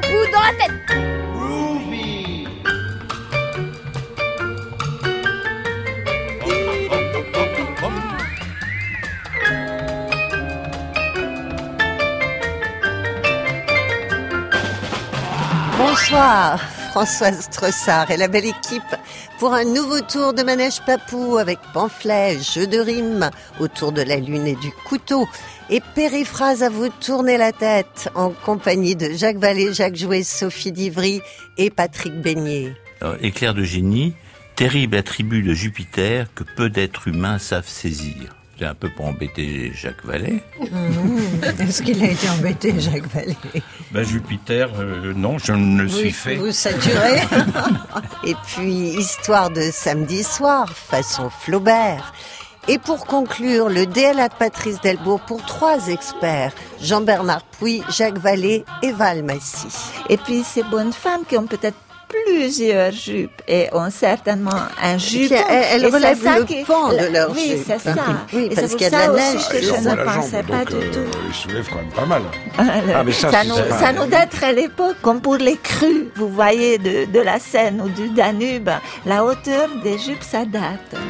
papou dans la tête. Bonsoir, Françoise Tressard et la belle équipe pour un nouveau tour de manège papou avec pamphlets, jeux de rimes autour de la lune et du couteau et périphrase à vous tourner la tête en compagnie de Jacques Vallée, Jacques Jouet, Sophie Divry et Patrick Beignet. Alors, éclair de génie, terrible attribut de Jupiter que peu d'êtres humains savent saisir. Un peu pour embêter Jacques Vallée. Est-ce qu'il a été embêté, Jacques Vallée? Ben Jupiter, euh, non, je ne le suis fait. Vous saturez Et puis, histoire de samedi soir, façon Flaubert. Et pour conclure, le DLA de Patrice Delbourg pour trois experts, Jean-Bernard Pouy, Jacques Vallée et Val Massy. Et puis ces bonnes femmes qui ont peut-être plusieurs jupes et ont certainement un jupe. c'est relèvent ça le qui- pan de leur Oui, jupe. c'est ça. Oui, Et parce c'est qu'il y a de la ça neige que je ne pensais pas donc du euh, tout. il soulève quand même pas mal. Ah, mais ça, ça, c'est nous, pas- ça nous date à l'époque, comme pour les crues, vous voyez, de, de la Seine ou du Danube, la hauteur des jupes, ça date.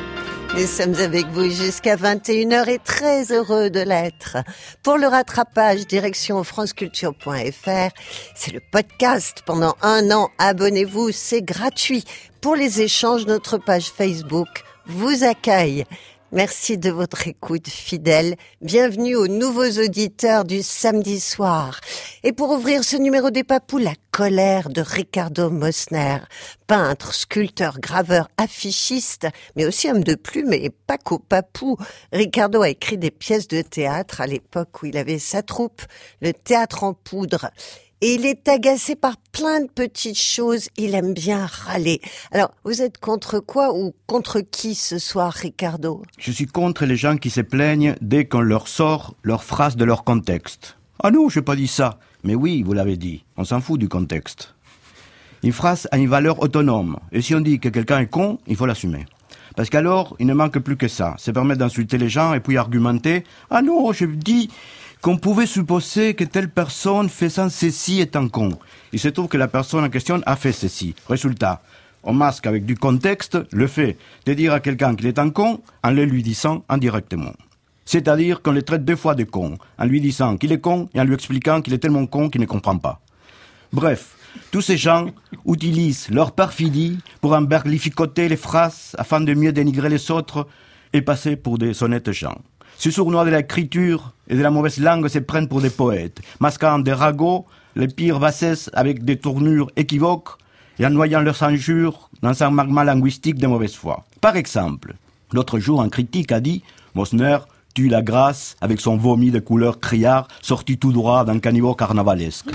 Nous sommes avec vous jusqu'à 21h et très heureux de l'être. Pour le rattrapage, direction franceculture.fr. C'est le podcast pendant un an. Abonnez-vous, c'est gratuit. Pour les échanges, notre page Facebook vous accueille. Merci de votre écoute fidèle. Bienvenue aux nouveaux auditeurs du samedi soir. Et pour ouvrir ce numéro des papous, la colère de Ricardo Mosner, peintre, sculpteur, graveur, affichiste, mais aussi homme de plume et pas qu'au papou. Ricardo a écrit des pièces de théâtre à l'époque où il avait sa troupe, le théâtre en poudre. Et il est agacé par plein de petites choses. Il aime bien râler. Alors, vous êtes contre quoi ou contre qui ce soir, Ricardo? Je suis contre les gens qui se plaignent dès qu'on leur sort leur phrase de leur contexte. Ah non, j'ai pas dit ça. Mais oui, vous l'avez dit. On s'en fout du contexte. Une phrase a une valeur autonome. Et si on dit que quelqu'un est con, il faut l'assumer. Parce qu'alors, il ne manque plus que ça. Se permettre d'insulter les gens et puis argumenter. Ah non, je dis qu'on pouvait supposer que telle personne faisant ceci est un con. Il se trouve que la personne en question a fait ceci. Résultat, on masque avec du contexte le fait de dire à quelqu'un qu'il est un con en le lui disant indirectement. C'est-à-dire qu'on le traite deux fois de con, en lui disant qu'il est con et en lui expliquant qu'il est tellement con qu'il ne comprend pas. Bref, tous ces gens utilisent leur perfidie pour emberlificoter les phrases afin de mieux dénigrer les autres et passer pour des honnêtes gens. Ces sournois de l'écriture et de la mauvaise langue se prennent pour des poètes, masquant des ragots, les pires bassesses avec des tournures équivoques et en noyant leurs injures dans un magma linguistique de mauvaise foi. Par exemple, l'autre jour, un critique a dit Mosner tue la grâce avec son vomi de couleur criard sorti tout droit d'un caniveau carnavalesque.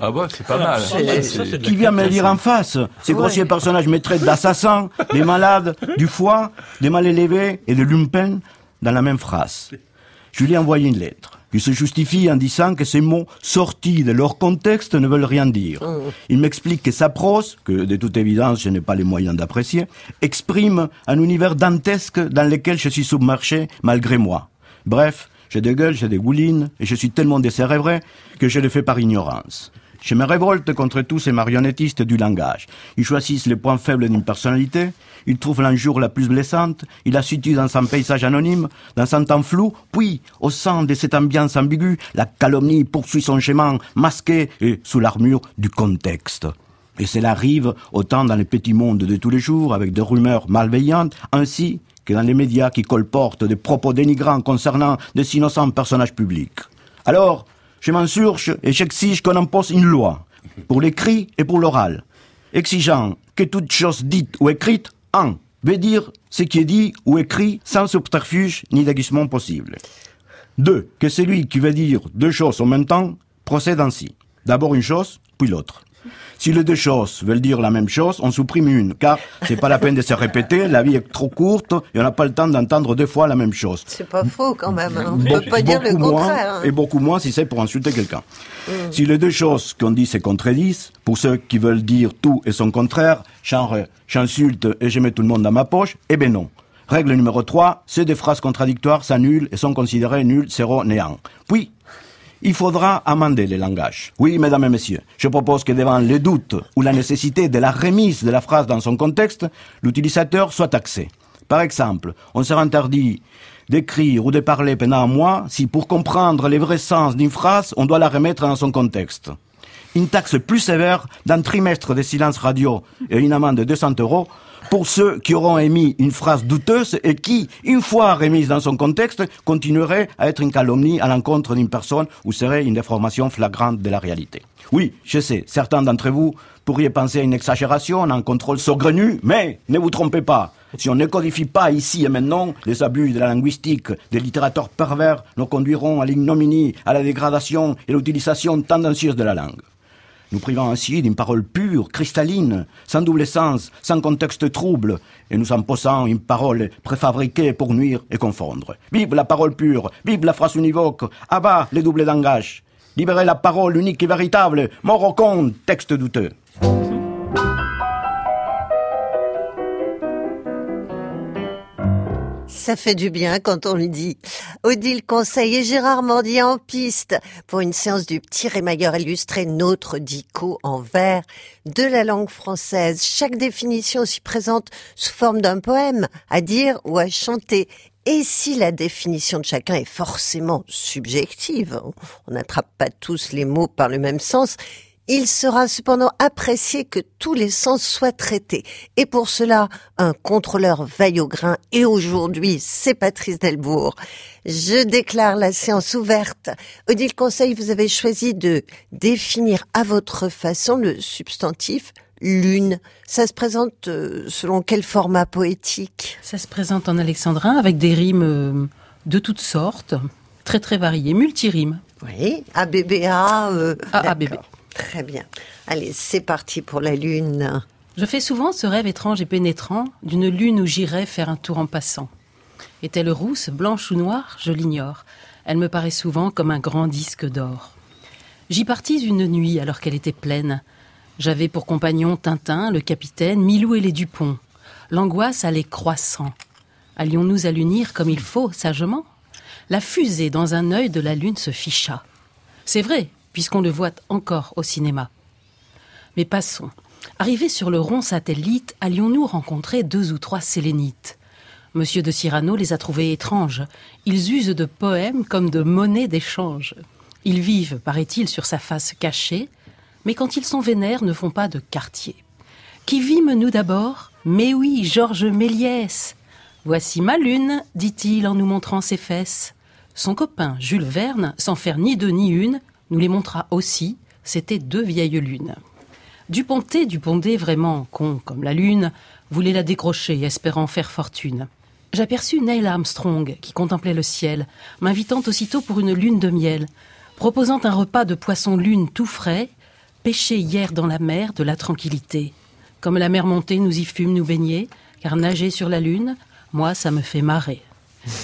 Ah bah, c'est pas mal. Qui vient me dire en face Ces grossiers personnages me traitent d'assassins, des malades, du foie, des mal élevés et de lumpen dans la même phrase. Je lui ai envoyé une lettre. Il se justifie en disant que ces mots sortis de leur contexte ne veulent rien dire. Il m'explique que sa prose, que de toute évidence je n'ai pas les moyens d'apprécier, exprime un univers dantesque dans lequel je suis submergé malgré moi. Bref, j'ai des gueules, j'ai des goulines, et je suis tellement décérébré que je le fais par ignorance. Je me révolte contre tous ces marionnettistes du langage. Ils choisissent les points faibles d'une personnalité, ils trouvent l'injure la plus blessante, ils la situent dans un paysage anonyme, dans un temps flou, puis, au sein de cette ambiance ambiguë, la calomnie poursuit son chemin, masqué et sous l'armure du contexte. Et cela arrive autant dans les petits mondes de tous les jours, avec des rumeurs malveillantes, ainsi que dans les médias qui colportent des propos dénigrants concernant des innocents personnages publics. Alors, je m'insurge et j'exige qu'on impose une loi, pour l'écrit et pour l'oral, exigeant que toute chose dite ou écrite, un, veut dire ce qui est dit ou écrit sans subterfuge ni déguisement possible. Deux, que celui qui veut dire deux choses en même temps procède ainsi. D'abord une chose, puis l'autre. Si les deux choses veulent dire la même chose, on supprime une, car c'est pas la peine de se répéter, la vie est trop courte et on n'a pas le temps d'entendre deux fois la même chose. C'est pas faux quand même. hein. On ne peut pas dire le moins, contraire. hein. Et beaucoup moins si c'est pour insulter quelqu'un. Si les deux choses qu'on dit se contredisent, pour ceux qui veulent dire tout et son contraire, genre j'insulte et je mets tout le monde dans ma poche, eh ben non. Règle numéro 3, c'est des phrases contradictoires s'annulent et sont considérées nulles, zéro, néant. Puis, il faudra amender les langages. Oui, mesdames et messieurs, je propose que devant les doutes ou la nécessité de la remise de la phrase dans son contexte, l'utilisateur soit taxé. Par exemple, on sera interdit d'écrire ou de parler pendant un mois si pour comprendre les vrais sens d'une phrase, on doit la remettre dans son contexte. Une taxe plus sévère d'un trimestre de silence radio et une amende de 200 euros pour ceux qui auront émis une phrase douteuse et qui, une fois remise dans son contexte, continuerait à être une calomnie à l'encontre d'une personne ou serait une déformation flagrante de la réalité. Oui, je sais, certains d'entre vous pourriez penser à une exagération, à un contrôle saugrenu, mais ne vous trompez pas. Si on ne codifie pas ici et maintenant, les abus de la linguistique des littérateurs pervers nous conduiront à l'ignominie, à la dégradation et l'utilisation tendancieuse de la langue nous privant ainsi d'une parole pure, cristalline, sans double sens, sans contexte trouble, et nous imposant une parole préfabriquée pour nuire et confondre. Vive la parole pure, vive la phrase univoque, abat les doubles langages, libérez la parole unique et véritable, mort au compte, texte douteux. Ça fait du bien quand on le dit. Odile Conseil et Gérard Mordier en piste pour une séance du petit rémailleur illustré Notre Dico en vers de la langue française. Chaque définition s'y présente sous forme d'un poème à dire ou à chanter. Et si la définition de chacun est forcément subjective, on n'attrape pas tous les mots par le même sens, il sera cependant apprécié que tous les sens soient traités. Et pour cela, un contrôleur veille au grain. Et aujourd'hui, c'est Patrice Delbourg. Je déclare la séance ouverte. Odile Conseil, vous avez choisi de définir à votre façon le substantif lune. Ça se présente euh, selon quel format poétique? Ça se présente en alexandrin avec des rimes euh, de toutes sortes, très très variées, multi-rimes. Oui, ABBA. Euh, ABB. Très bien. Allez, c'est parti pour la lune. Je fais souvent ce rêve étrange et pénétrant d'une lune où j'irai faire un tour en passant. Est-elle rousse, blanche ou noire? Je l'ignore. Elle me paraît souvent comme un grand disque d'or. J'y partis une nuit alors qu'elle était pleine. J'avais pour compagnon Tintin, le capitaine, Milou et les Dupont. L'angoisse allait croissant. Allions-nous à l'unir comme il faut, sagement? La fusée dans un œil de la lune se ficha. C'est vrai, puisqu'on le voit encore au cinéma. Mais passons. Arrivés sur le rond satellite, allions-nous rencontrer deux ou trois sélénites? Monsieur de Cyrano les a trouvés étranges. Ils usent de poèmes comme de monnaie d'échange. Ils vivent, paraît-il, sur sa face cachée, mais quand ils sont vénères, ne font pas de quartier. Qui vîmes-nous d'abord? Mais oui, Georges Méliès. Voici ma lune, dit-il en nous montrant ses fesses. Son copain, Jules Verne, sans faire ni deux ni une, nous les montra aussi, c'étaient deux vieilles lunes. Duponté, Duponté, vraiment con comme la lune, voulait la décrocher, espérant faire fortune. J'aperçus Neil Armstrong, qui contemplait le ciel, m'invitant aussitôt pour une lune de miel, proposant un repas de poisson-lune tout frais, pêché hier dans la mer de la tranquillité. Comme la mer montée, nous y fûmes nous baigner, car nager sur la lune, moi, ça me fait marrer.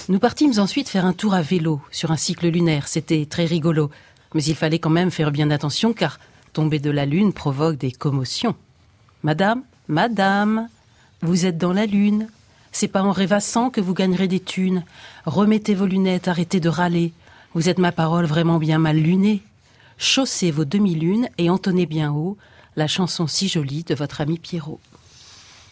Nous partîmes ensuite faire un tour à vélo sur un cycle lunaire, c'était très rigolo. Mais il fallait quand même faire bien attention car tomber de la lune provoque des commotions. Madame, madame, vous êtes dans la lune. C'est pas en rêvassant que vous gagnerez des thunes. Remettez vos lunettes, arrêtez de râler. Vous êtes ma parole vraiment bien mal lunée. Chaussez vos demi-lunes et entonnez bien haut la chanson si jolie de votre ami Pierrot.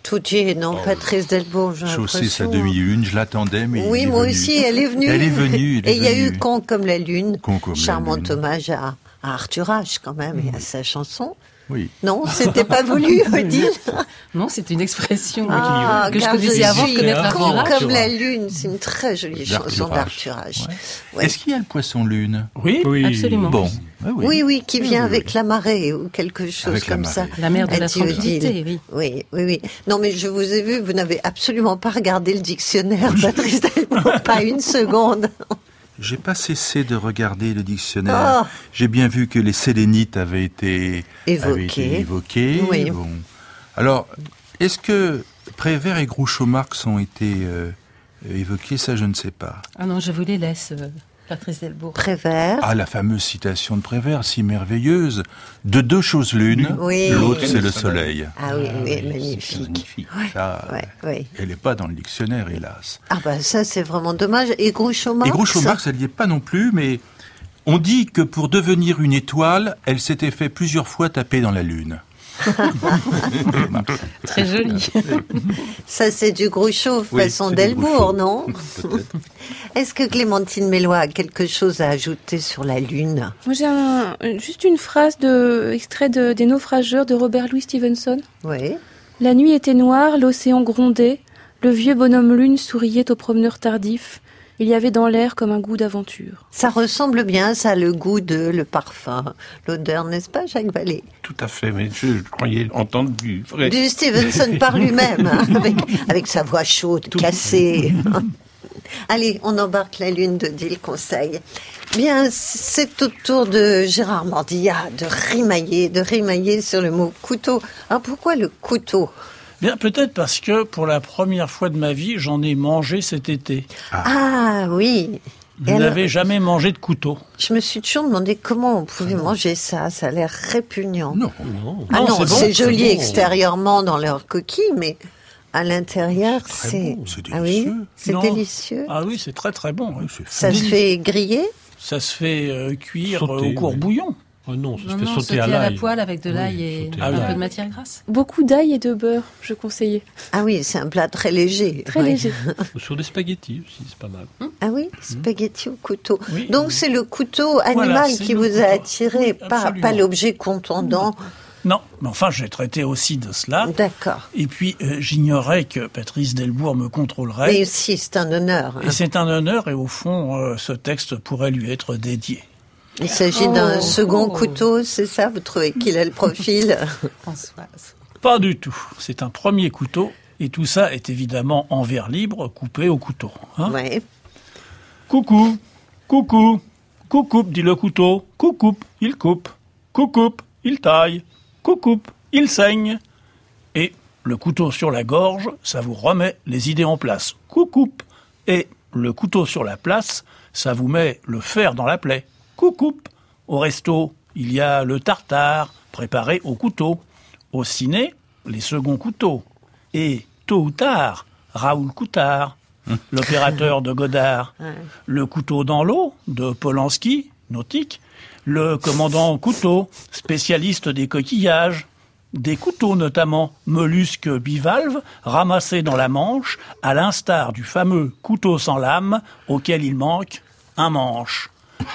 Tout est, non, Oh. Patrice Delbourg, sa l'impression. demi-lune, je l'attendais, mais Oui, il est moi venu. aussi, elle est venue. Elle est venue, elle est Et il y a eu. Con comme la lune. Con comme la Charmant lune. hommage à, à Arthur H, quand même, et à sa chanson. Oui. Non, c'était pas voulu, Odile. Non, c'est une expression Ah, que je car connaissais avant de connaître Arthur comme la lune. C'est une très jolie chanson d'Arthur H. Ouais. Ouais. Est-ce qu'il y a le poisson lune? Oui, Absolument. Bon, ah oui. Oui, oui, qui vient oui, avec oui. la marée ou quelque chose Avec la comme ça. La mer de la tranquillité, oui. Oui, oui, oui. Non, mais je vous ai vu, vous n'avez absolument pas regardé le dictionnaire, Patrice Delbourg, pas une seconde. J'ai pas cessé de regarder le dictionnaire. Oh. J'ai bien vu que les sélénites avaient été Évoqués. avaient été évoqués. Oui. Bon. Alors, est-ce que Prévert et Groucho-Marx ont été euh, évoqués? Ça, je ne sais pas. Ah non, je vous les laisse, euh, Patrice Delbourg. Prévert. Ah, la fameuse citation de Prévert, si merveilleuse. De deux choses l'une, Oui. l'autre c'est le soleil. Ah oui, oui, C'est magnifique. magnifique. Ouais, Ça, ouais, ouais. Elle n'est pas dans le dictionnaire, hélas. Ah bah ça, c'est vraiment dommage. Et Groucho Marx Et Groucho Marx, elle n'y est pas non plus, mais On dit que pour devenir une étoile, elle s'était fait plusieurs fois taper dans la lune. Très joli. Ça, c'est du Groucho Oui, façon Delbourg, non. Est-ce que Clémentine Mélois a quelque chose à ajouter sur la Lune Moi, j'ai un- juste une phrase de, extrait de, des naufrageurs de Robert Louis Stevenson. Oui. La nuit était noire, l'océan grondait, le vieux bonhomme lune souriait aux promeneurs tardifs. Il y avait dans l'air comme un goût d'aventure. Ça ressemble bien, ça, le goût de, le parfum, l'odeur, n'est-ce pas, Jacques Vallée? Tout à fait, mais je croyais entendre du vrai. Du Stevenson par lui-même, hein, avec, avec sa voix chaude, cassée. Allez, on embarque la lune de Dile Conseil. Bien, c'est au tour de Gérard Mordillat de rimailler, de rimailler sur le mot couteau. Alors pourquoi le couteau? Bien, peut-être parce que pour la première fois de ma vie, j'en ai mangé cet été. Ah oui. Vous n'avez jamais mangé de couteau. je me suis toujours demandé comment on pouvait manger ça. Ça a l'air répugnant. Non. Ah Non, non, c'est bon, joli bon. extérieurement dans leur coquille, mais à l'intérieur, c'est. bon, c'est Ah oui, délicieux. c'est Non. délicieux. Ah oui, c'est très très bon. oui. Ça se fait griller Ça se fait euh, cuire Sauter, euh, au court oui. Oh non, ça Non, se fait non, sauter sauter à à la poêle avec de Oui, l'ail et un peu de matière grasse. Beaucoup d'ail et de beurre, je conseillais. Ah oui, c'est un plat très léger. Très Oui. léger. Ou sur des spaghettis aussi, c'est pas mal. Ah oui, spaghetti au couteau. Oui. Donc c'est le couteau animal qui vous a attiré, Oui, pas, l'objet contondant. Non, mais enfin, j'ai traité aussi de cela. D'accord. Et puis, euh, j'ignorais que Patrice Delbourg me contrôlerait. Mais aussi, c'est un honneur. hein. Et c'est un honneur, et au fond, euh, ce texte pourrait lui être dédié. Il s'agit Oh. d'un second couteau, c'est ça Vous trouvez qu'il a le profil? Françoise. Pas du tout. C'est un premier couteau, et tout ça est évidemment en verre libre, coupé au couteau. hein. Ouais. Coucou, coucou, coucou, dit le couteau. Coucou, il coupe. Coucou, il taille. Coucou, il saigne. Et le couteau sur la gorge, ça vous remet les idées en place. Coucou. Et le couteau sur la place, ça vous met le fer dans la plaie. Coucou. Au resto, il y a le tartare préparé au couteau. Au ciné, les seconds couteaux. Et tôt ou tard, Raoul Coutard, l'opérateur de Godard, le couteau dans l'eau de Polanski, nautique, le commandant couteau, spécialiste des coquillages, des couteaux notamment mollusques bivalves ramassés dans la manche, à l'instar du fameux couteau sans lame auquel il manque un manche.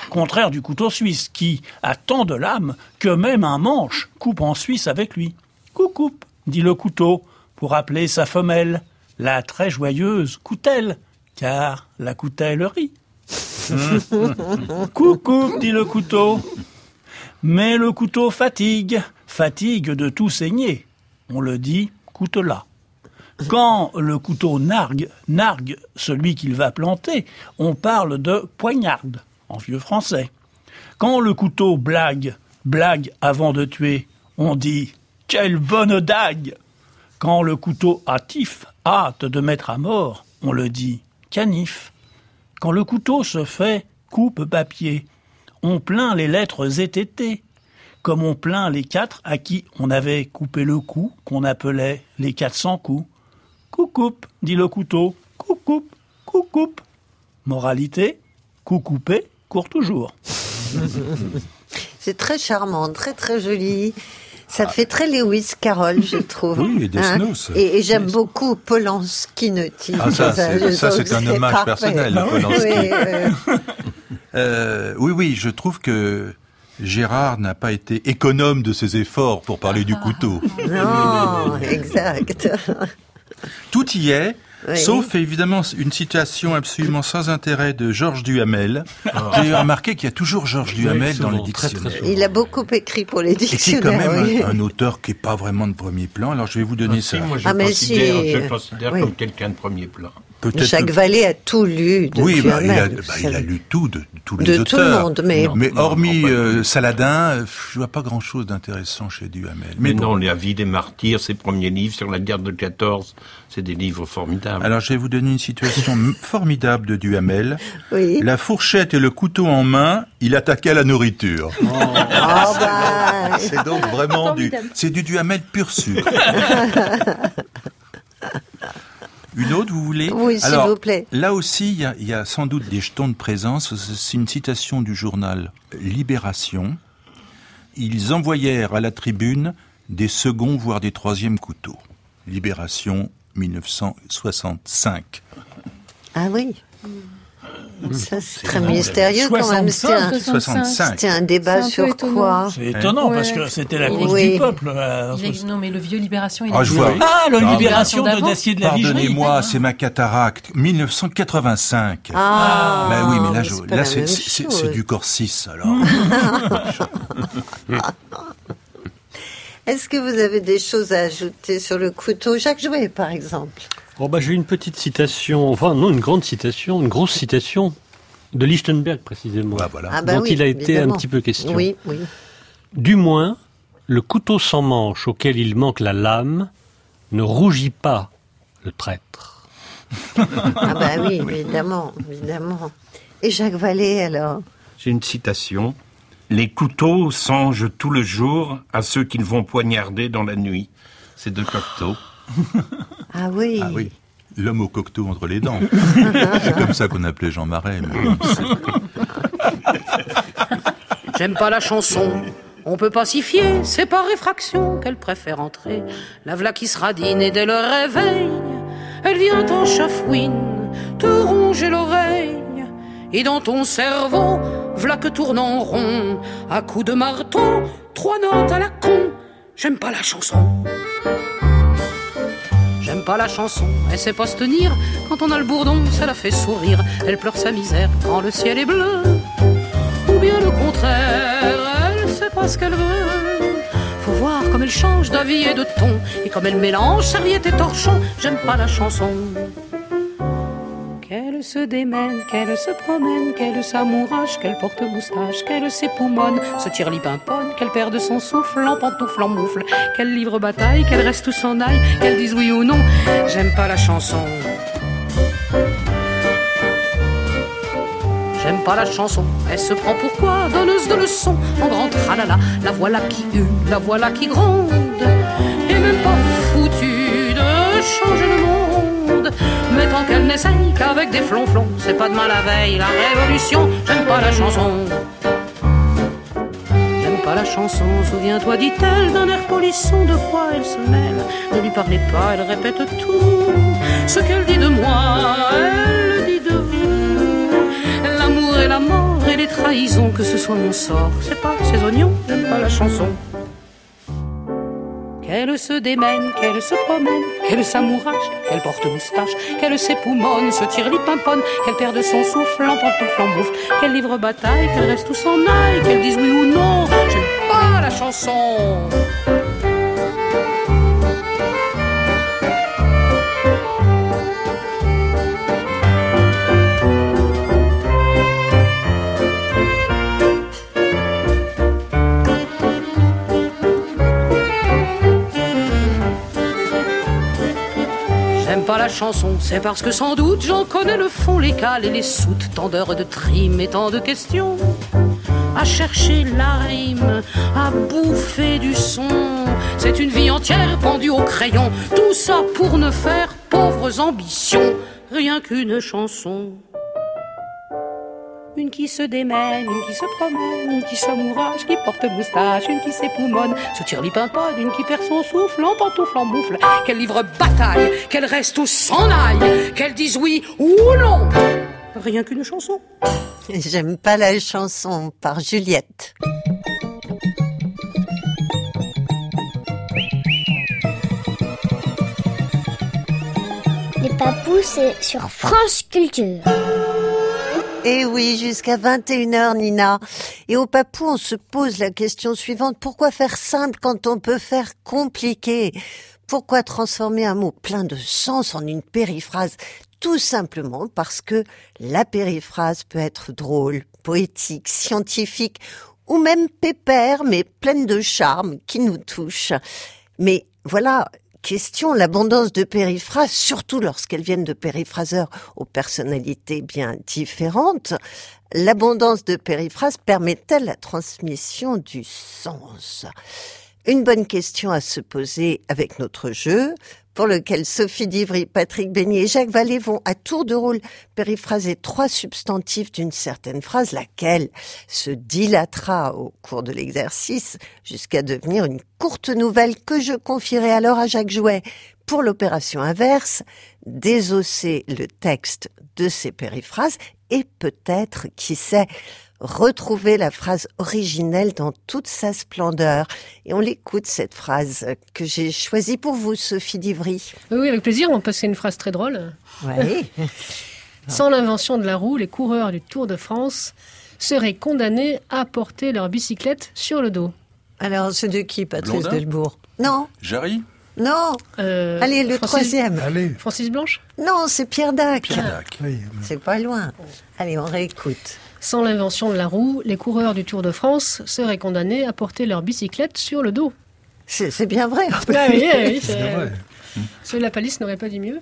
Contraire du couteau suisse qui a tant de lames que même un manche coupe en Suisse avec lui. Coucou, dit le couteau pour appeler sa femelle, la très joyeuse coutelle, car la coutelle rit. Coucou, dit le couteau. Mais le couteau fatigue, fatigue de tout saigner. On le dit coutelas. Quand le couteau nargue, nargue celui qu'il va planter, on parle de poignarde, en vieux français. Quand le couteau blague, blague avant de tuer, on dit quelle bonne dague. Quand le couteau hâtif, hâte de mettre à mort, on le dit canif. Quand le couteau se fait coupe papier, on plaint les lettres ététées, comme on plaint les quatre à qui on avait coupé le cou, qu'on appelait les quatre cents coups. Coucoupe, dit le couteau, coucoupe, coucoupe. Moralité, coup coupé court toujours. C'est très charmant, très très joli. Ça fait très Lewis Carroll, je trouve. Oui, et Death Hein et, et j'aime beaucoup Polanski Naughty. Ah, ça, c'est- un hommage parfait. personnel, Ah Polanski. Oui. Euh, oui, oui, je trouve que Gérard n'a pas été économe de ses efforts pour parler du couteau. Non, exact. Tout y est, Oui. sauf évidemment une citation absolument sans intérêt de Georges Duhamel. J'ai remarqué qu'il y a toujours Georges Duhamel dans le souvent, très, très. Il a beaucoup écrit pour les Et c'est quand dictionnaires. même oui. un, un auteur qui est pas vraiment de premier plan. Alors je vais vous donner Ah, ça. si, moi, je Ah, mais considère, si, je considère oui. comme quelqu'un de premier plan. Peut-être Jacques que- Vallée a tout lu de Oui, bah, il, a, Duhamel. bah, il a lu tout de, de tous les de tout le auteurs. monde, mais Non. Mais hormis non, euh. Saladin, euh, je vois pas grand-chose d'intéressant chez Duhamel. Mais, bon. non, La vie des martyrs, ses premiers livres sur la guerre de 14, c'est des livres formidables. Alors je vais vous donner une situation formidable de Duhamel. oui. La fourchette et le couteau en main, il attaquait la nourriture. Ah bah, C'est donc vraiment du, c'est du Duhamel pur sucre. Une autre, vous voulez Oui, s'il vous plaît. Là aussi, il y, a, il y a sans doute des jetons de présence. C'est une citation du journal Libération. Ils envoyèrent à la tribune des seconds, voire des troisièmes couteaux. Libération 1965. Ah oui. Ça, c'est très mystérieux quand même. C'était un, 65. c'était un débat un sur étonnant. quoi C'est étonnant Ouais. parce que c'était la cause Oui. du peuple. euh, est- non, mais le vieux Libération, il Ah, a je vois. Ah, la libération de d'avant. d'acier de la. Pardonnez-moi, c'est ma cataracte. 1985. Ah, Ben oui, mais là, je- chose. c'est du corps 6, alors. Est-ce que vous avez des choses à ajouter sur le couteau? Jacques Jouet, par exemple Oh bah, J'ai une petite citation, enfin non, une grande citation, une grosse citation de Lichtenberg précisément, Bah, voilà. Ah bah dont oui, il a été évidemment. un petit peu question. Oui, oui. Du moins, le couteau sans manche auquel il manque la lame ne rougit pas le traître. Ah bah oui, évidemment, évidemment. Et Jacques Vallée, alors? J'ai une citation. Les couteaux songent tout le jour à ceux qu'ils vont poignarder dans la nuit. C'est de Cocteau. Ah oui. Ah oui. L'homme au cocteau entre les dents. C'est comme ça qu'on appelait Jean Marais. J'aime pas la chanson. On peut pacifier, c'est par réfraction qu'elle préfère entrer. La v'là qui se radine et dès le réveil, elle vient en chafouine, te ronger l'oreille. Et dans ton cerveau, v'là que tourne en rond, à coups de marteau, trois notes à la con. J'aime pas la chanson. La chanson, elle sait pas se tenir. Quand on a le bourdon, ça la fait sourire. Elle pleure sa misère quand le ciel est bleu. Ou bien le contraire, elle sait pas ce qu'elle veut. Faut voir comme elle change d'avis et de ton. Et comme elle mélange serviette et torchon. J'aime pas la chanson. Qu'elle se démène, qu'elle se promène, qu'elle s'amourage, qu'elle porte moustache, qu'elle s'époumonne, se tire lipimponne, qu'elle perde son souffle en pantoufle, en moufle, qu'elle livre bataille, qu'elle reste ou s'en aille, qu'elle dise oui ou non. J'aime pas la chanson. J'aime pas la chanson, elle se prend pour quoi? Donneuse de leçons, en grand tralala, la voilà qui hue, la voilà qui gronde, et même pas foutue de changer le monde. Mais tant qu'elle n'essaye qu'avec des flonflons, c'est pas demain la veille, la révolution, j'aime pas la chanson. Pas la chanson, souviens-toi, dit-elle, d'un air polisson, de quoi elle se mêle. Ne lui parlez pas, elle répète tout. Ce qu'elle dit de moi, elle le dit de vous. L'amour et la mort et les trahisons, que ce soit mon sort. C'est pas ces oignons, j'aime pas la chanson. Qu'elle se démène, qu'elle se promène, qu'elle s'amourage, qu'elle porte moustache, qu'elle s'époumonne, se tire lipimponne, qu'elle perde son souffle en pantoufle en qu'elle livre bataille, qu'elle reste ou s'en aille, qu'elle dise oui ou non, chanson. J'aime pas la chanson, c'est parce que sans doute j'en connais le fond, les cales et les soutes, tant d'heures de trim et tant de questions. À chercher la rime, à bouffer du son. C'est une vie entière pendue au crayon, tout ça pour ne faire pauvres ambitions, rien qu'une chanson. Une qui se démène, une qui se promène, une qui s'amourage, qui porte moustache, une qui s'époumonne, se tire lipimponne, une qui perd son souffle en pantoufle en moufle, qu'elle livre bataille, qu'elle reste ou s'en aille, qu'elle dise oui ou non. Rien qu'une chanson. J'aime pas la chanson par Juliette. Les papous, c'est sur France Culture. Et Eh oui, jusqu'à 21h, Nina. Et au Papou, on se pose la question suivante. Pourquoi faire simple quand on peut faire compliqué? Pourquoi transformer un mot plein de sens en une périphrase Tout simplement parce que la périphrase peut être drôle, poétique, scientifique ou même pépère, mais pleine de charme qui nous touche. Mais voilà, question l'abondance de périphrases, surtout lorsqu'elles viennent de périphraseurs aux personnalités bien différentes. L'abondance de périphrases permet-elle la transmission du sens? Une bonne question à se poser avec notre jeu. Pour lequel Sophie Divry, Patrick Beignet et Jacques Vallée vont à tour de rôle périphraser trois substantifs d'une certaine phrase, laquelle se dilatera au cours de l'exercice jusqu'à devenir une courte nouvelle que je confierai alors à Jacques Jouet. Pour l'opération inverse, désosser le texte de ces périphrases et peut-être, qui sait, retrouver la phrase originelle dans toute sa splendeur. Et on l'écoute, cette phrase que j'ai choisie pour vous, Sophie Divry. Oui, avec plaisir, on passe une phrase très drôle. Oui. Sans l'invention de la roue, les coureurs du Tour de France seraient condamnés à porter leur bicyclette sur le dos. Alors, c'est de qui, Patrice Blondin Delbourg? Non, Jarry? Non. Euh, Allez, le Francis- troisième. Allez. Francis Blanche? Non, c'est Pierre Dac. Pierre Dac. Oui, C'est pas loin. Allez, on réécoute. Sans l'invention de la roue, les coureurs du Tour de France seraient condamnés à porter leur bicyclette sur le dos. C'est c'est bien vrai. Ah oui, oui, oui, c'est c'est- vrai. De la palisse n'aurait pas dit mieux.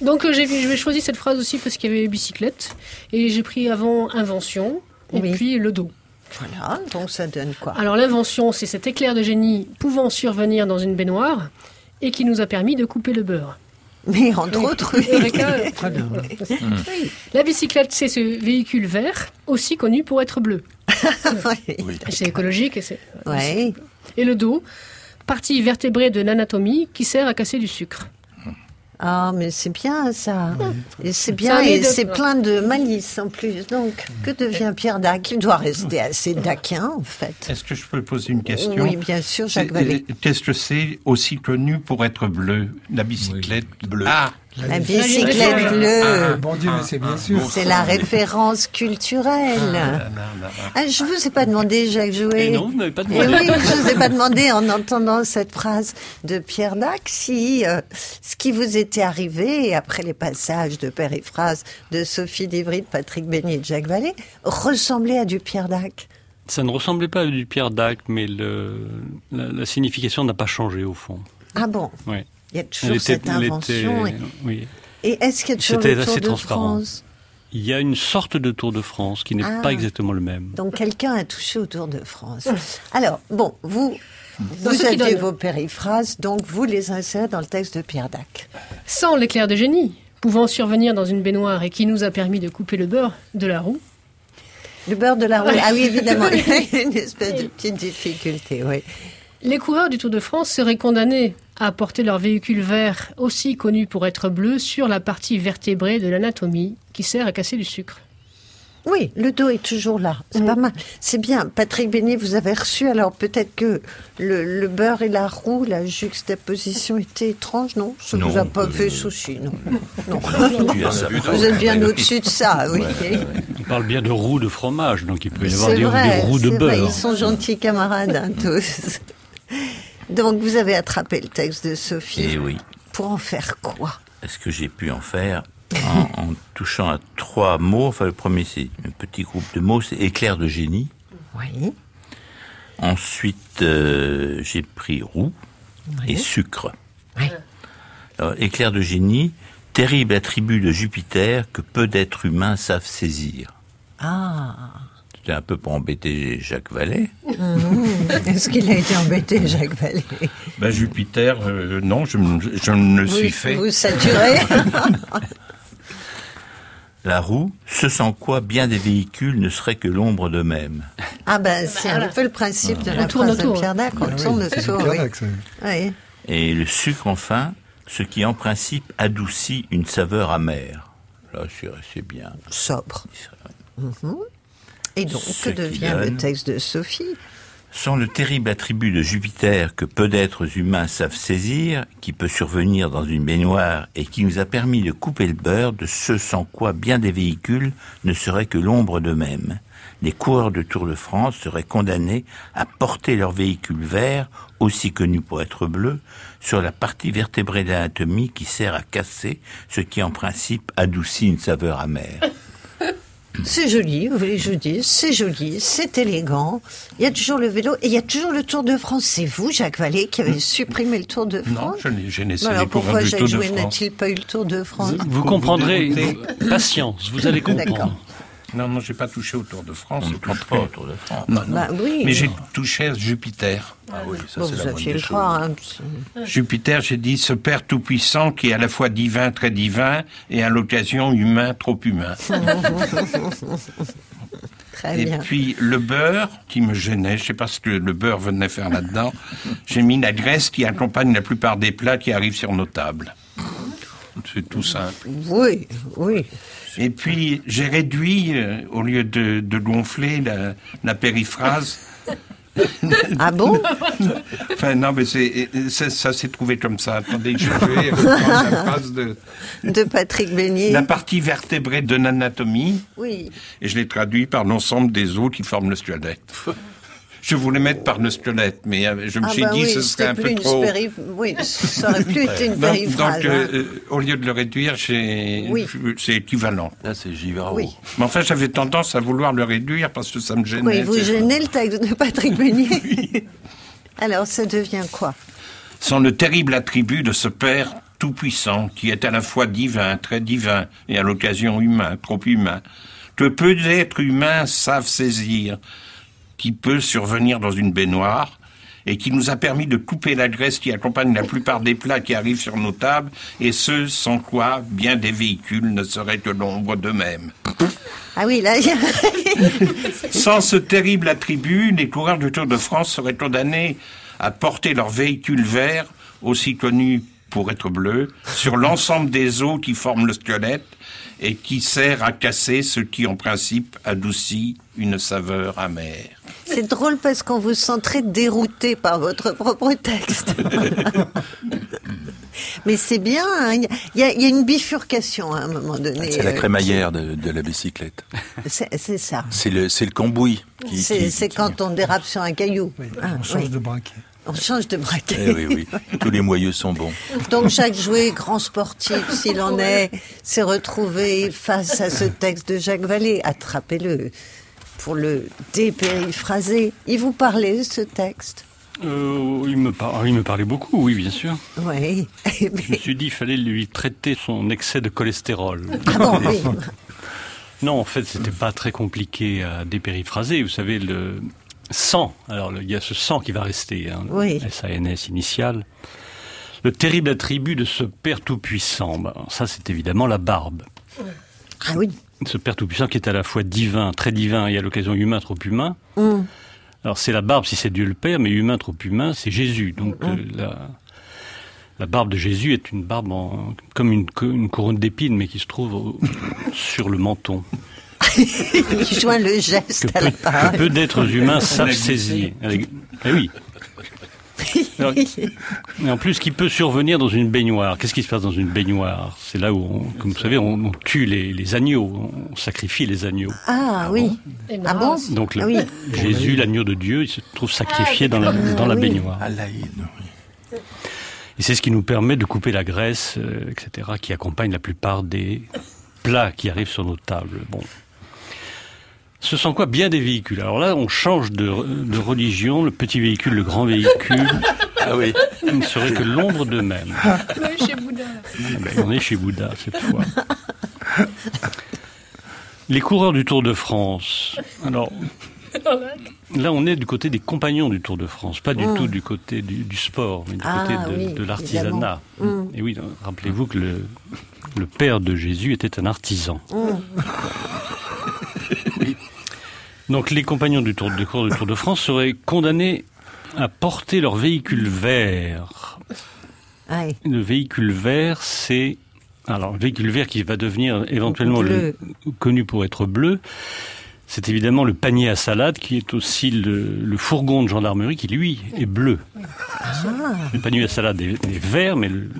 Donc euh, j'ai j'ai choisi cette phrase aussi parce qu'il y avait bicyclette. Et j'ai pris avant invention et Oui. puis le dos. Voilà, donc ça donne quoi Alors l'invention, c'est cet éclair de génie pouvant survenir dans une baignoire et qui nous a permis de couper le beurre. Mais entre autres, oui. Eureka, Très bien. Oui. La bicyclette, c'est ce véhicule vert, aussi connu pour être bleu. Oui. C'est écologique et c'est... Et le dos, partie vertébrée de l'anatomie qui sert à casser du sucre. Ah, mais c'est bien ça. Et c'est bien, et c'est plein de malice en plus. Donc, que devient Pierre Dac? Il doit rester assez daquin, en fait. Est-ce que je peux poser une question? Oui, bien sûr, Jacques Vallée. euh, Qu'est-ce que c'est aussi connu pour être bleu? La bicyclette Bleu. Ah, La bicyclette bleue. Ah. Bon Dieu, mais c'est bien sûr. C'est la référence culturelle. Ah, je vous ai pas demandé, Jacques Jouet. Et non, vous n'avez pas Eh demandé. oui, je vous ai pas demandé en entendant cette phrase de Pierre Dac si euh, ce qui vous était arrivé après les passages de périphrase de Sophie Divry, de Patrick Beignet et de Jacques Vallée ressemblait à du Pierre Dac? Ça ne ressemblait pas à du Pierre Dac, mais le, la, la signification n'a pas changé au fond. Ah bon? Ouais. Il y a toujours était- cette invention. était- oui. Et, et est-ce qu'il y a toujours C'était le Tour assez de transparent. France Il y a une sorte de Tour de France qui n'est Ah. pas exactement le même. Donc quelqu'un a touché au Tour de France. Alors, bon, vous, Dans vous aviez donne. vos périphrases, donc vous les insérez dans le texte de Pierre Dac. Sans l'éclair de génie, pouvant survenir dans une baignoire et qui nous a permis de couper le beurre de la roue, Le beurre de la roue. Ah oui, évidemment, il y a une espèce de petite difficulté, oui. Les coureurs du Tour de France seraient condamnés à porter leur véhicule vert, aussi connu pour être bleu, sur la partie vertébrée de l'anatomie qui sert à casser du sucre. Oui, le dos est toujours là. C'est pas mal. C'est bien. Patrick Béni, vous avez reçu. Alors peut-être que le, le beurre et la roue, la juxtaposition était étrange, non? Ça Non, vous a pas euh, fait souci, non Non. Vous êtes bien au-dessus de ça, oui. On parle bien de roue de fromage, donc il peut y avoir des, vrai, des roues de vrai, beurre. Ils sont gentils camarades, hein, tous. Donc vous avez attrapé le texte de Sophie. Et oui. Pour en faire quoi? Est-ce que j'ai pu en faire en, en touchant à trois mots? Enfin, le premier, c'est un petit groupe de mots, c'est éclair de génie. Oui. Ensuite, euh, j'ai pris roux et sucre. Oui. Alors, éclair de génie, terrible attribut de Jupiter que peu d'êtres humains savent saisir. Ah. C'était un peu pour embêter Jacques Vallée. Mhm. Est-ce qu'il a été embêté, Jacques Vallée? Ben, Jupiter, euh, non, je, je ne le suis Vous- fait. Vous saturez La roue, ce sans quoi bien des véhicules ne seraient que l'ombre d'eux-mêmes. Ah ben c'est un peu le principe de On la tourne phrase de autour. Pierre Dac, on Ah oui, tourne autour, oui. Oui. Et le sucre, enfin, ce qui en principe adoucit une saveur amère. Là, c'est c'est bien. Sobre. Mhm. Et donc, que devient le texte de Sophie? Sans le terrible attribut de Jupiter que peu d'êtres humains savent saisir, qui peut survenir dans une baignoire et qui nous a permis de couper le beurre de ce sans quoi bien des véhicules ne seraient que l'ombre d'eux-mêmes, les coureurs de Tour de France seraient condamnés à porter leur véhicule vert, aussi connu pour être bleu, sur la partie vertébrée de l'anatomie qui sert à casser ce qui en principe adoucit une saveur amère. C'est joli, vous voulez que je vous dise, c'est joli, c'est élégant. Il y a toujours le vélo et il y a toujours le Tour de France. C'est vous, Jacques Vallée, qui avez supprimé le Tour de Non, France je n'ai- je n'ai essayé alors pour pourquoi Jacques Jouet n'a-t-il pas eu le Tour de France Vous comprendrez, patience, vous allez D'accord. comprendre. Non, non, j'ai pas touché au Tour de France. On ne touche pas au Tour de France. Non, non. Bah oui. Mais j'ai touché à Jupiter. Ah oui, ça Bon, c'est vous la des le choses. hein. Jupiter, j'ai dit ce Père Tout-Puissant qui est à la fois divin, très divin, et à l'occasion humain, trop humain. Très Et bien. puis le beurre qui me gênait, je sais pas ce que le beurre venait faire là-dedans, j'ai mis la graisse qui accompagne la plupart des plats qui arrivent sur nos tables. C'est tout simple. Oui, oui. Et puis j'ai réduit, euh, au lieu de, de gonfler la, la périphrase. Ah bon? Enfin non, mais c'est, ça, ça s'est trouvé comme ça. Attendez, je vais reprendre la phrase de De Patrick Beignet. la partie vertébrée de l'anatomie. Oui. et je l'ai traduit par l'ensemble des os qui forment le squelette. Je voulais mettre par le squelette, mais euh, je me Ah suis bah dit oui, ce serait un plus peu une trop. péri- Oui, ça aurait plus été une périphrase. donc, euh, hein. euh, au lieu de le réduire, j'ai- Oui. c'est équivalent. Là, c'est Givaro. Oui. Mais enfin, j'avais tendance à vouloir le réduire parce que ça me gênait. Oui, vous c'est- gênez le texte de Patrick Beignet. Alors, ça devient quoi? Sans le terrible attribut de ce Père tout-puissant qui est à la fois divin, très divin, et à l'occasion humain, trop humain, que peu d'êtres humains savent saisir, qui peut survenir dans une baignoire, et qui nous a permis de couper la graisse qui accompagne la plupart des plats qui arrivent sur nos tables, et ce, sans quoi bien des véhicules ne seraient que l'ombre d'eux-mêmes. Ah oui, là, Sans ce terrible attribut, les coureurs du Tour de France seraient condamnés à porter leur véhicule vert, aussi connu pour être bleu, sur l'ensemble des os qui forment le squelette et qui sert à casser ce qui, en principe, adoucit une saveur amère. c'est drôle parce qu'on vous sent très dérouté par votre propre texte. Mais c'est bien, hein, il y, a- y y une bifurcation à un moment donné. C'est la euh, crémaillère de, de la bicyclette. C'est ça. C'est le, le cambouis. Qui, C'est qui- quand on dérape sur un caillou. Ah, on change oui. de braquet. On change de braquet. Eh oui, oui. Tous les moyeux sont bons. Donc Jacques Jouet, grand sportif s'il en est, s'est retrouvé face à ce texte de Jacques Vallée. Attrapez-le pour le dépériphraser. Il vous parlait ce texte Euh, il, me par- il me parlait beaucoup, oui, bien sûr. Oui. Je me suis dit qu'il fallait lui traiter son excès de cholestérol. Ah bon, oui. Non, en fait, c'était pas très compliqué à dépériphraser. Vous savez, le sang, alors il y a ce sang qui va rester, hein, Oui. SANS initial. Le terrible attribut de ce Père Tout-Puissant, ben, ça c'est évidemment la barbe. Ah oui. Ce Père Tout-Puissant qui est à la fois divin, très divin, et à l'occasion humain, trop humain. Hum. Alors c'est la barbe si c'est Dieu le Père, mais humain, trop humain, c'est Jésus. Donc euh, la, la barbe de Jésus est une barbe en- comme une, co- une couronne d'épines, mais qui se trouve au- sur le menton. Il joint le geste Que à la peu, parole. que peu d'êtres humains savent saisir. Avec- Eh oui. Alors, et en plus, qui peut survenir dans une baignoire? Qu'est-ce qui se passe dans une baignoire? C'est là où, on- comme vous savez, on, on tue les, les agneaux, on sacrifie les agneaux. Ah oui. Ah bon? Donc le- Ah oui. Jésus, l'agneau de Dieu, il se trouve sacrifié dans la, dans la oui. baignoire. Et c'est ce qui nous permet de couper la graisse, euh, etc., qui accompagne la plupart des plats qui arrivent sur nos tables. Bon. Ce sont quoi Bien des véhicules? Alors là, on change de, de religion. Le petit véhicule, le grand véhicule, Ah oui. ne serait que l'ombre d'eux-mêmes. Oui, chez Bouddha. Ah ben, on est chez Bouddha cette fois. Les coureurs du Tour de France. Alors, là, on est du côté des compagnons du Tour de France, pas du Mm. tout du côté du, du sport, mais du Ah, côté de, oui, de l'artisanat. Mm. Et oui, rappelez-vous que le, le père de Jésus était un artisan. Hum. Donc, les compagnons du Tour, du Tour de France seraient condamnés à porter leur véhicule vert. Ah. Le véhicule vert, c'est alors le véhicule vert qui va devenir éventuellement le, connu pour être bleu. C'est évidemment le panier à salade qui est aussi le, le fourgon de gendarmerie qui lui est bleu. Le panier à salade est, est vert, mais le,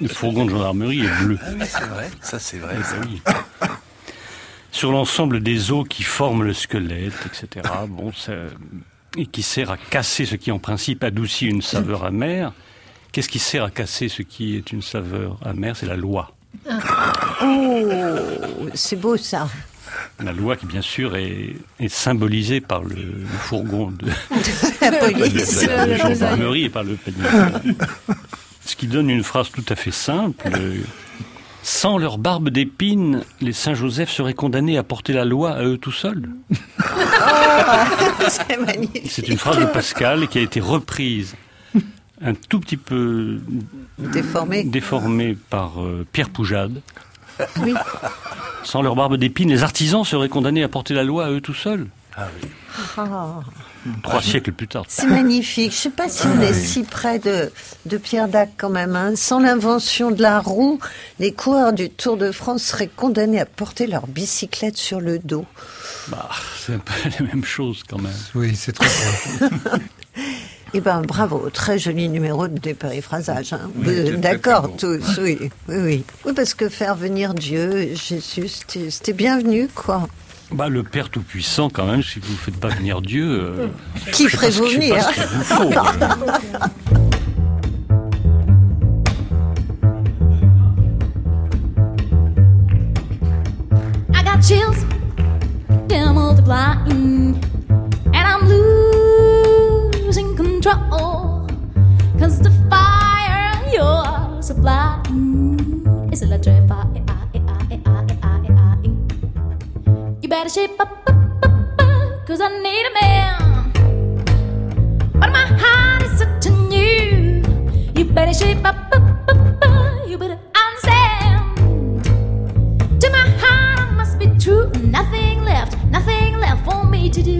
le fourgon de gendarmerie est bleu. Ah oui, c'est vrai. Ça, c'est vrai. Eh ça. ben oui. Sur l'ensemble des os qui forment le squelette, etc. Bon, ça- et qui sert à casser ce qui en principe adoucit une saveur amère. Qu'est-ce qui sert à casser ce qui est une saveur amère? C'est la loi. Oh, c'est beau ça. La loi qui bien sûr est, est symbolisée par le, le fourgon de, La police. de la gendarmerie et par le panier. Ce qui donne une phrase tout à fait simple. Sans leur barbe d'épines, les Saint-Joseph seraient condamnés à porter la loi à eux tout seuls. C'est une phrase de Pascal qui a été reprise un tout petit peu Déformé. déformée par euh, Pierre Poujade. Oui. Sans leur barbe d'épines, les artisans seraient condamnés à porter la loi à eux tout seuls. Ah, Trois siècles plus tard. c'est magnifique. Je sais pas si on est si près de, de Pierre Dac quand même. hein. Sans l'invention de la roue, les coureurs du Tour de France seraient condamnés à porter leur bicyclette sur le dos. Bah, c'est un peu la même chose quand même. Oui, c'est trop Eh ben, bravo, très joli numéro de dépériphrasage. Hein. Oui, très, D'accord, tous, oui, oui, oui. Oui, parce que faire venir Dieu, Jésus, c'était c'était bienvenu, quoi. Bah, le Père Tout-Puissant, quand même, si vous ne faites pas venir Dieu. euh, Qui sais pas venir vous faut. I got chills, they're multiplying, and I'm losing control. Cause the fire you're supplying is electrifying. You better shape up, up, up, up, cause I need a man. But my heart is such a new. You better shape up, up, up, up, you better understand. To my heart, I must be true. Nothing left, nothing left for me to do.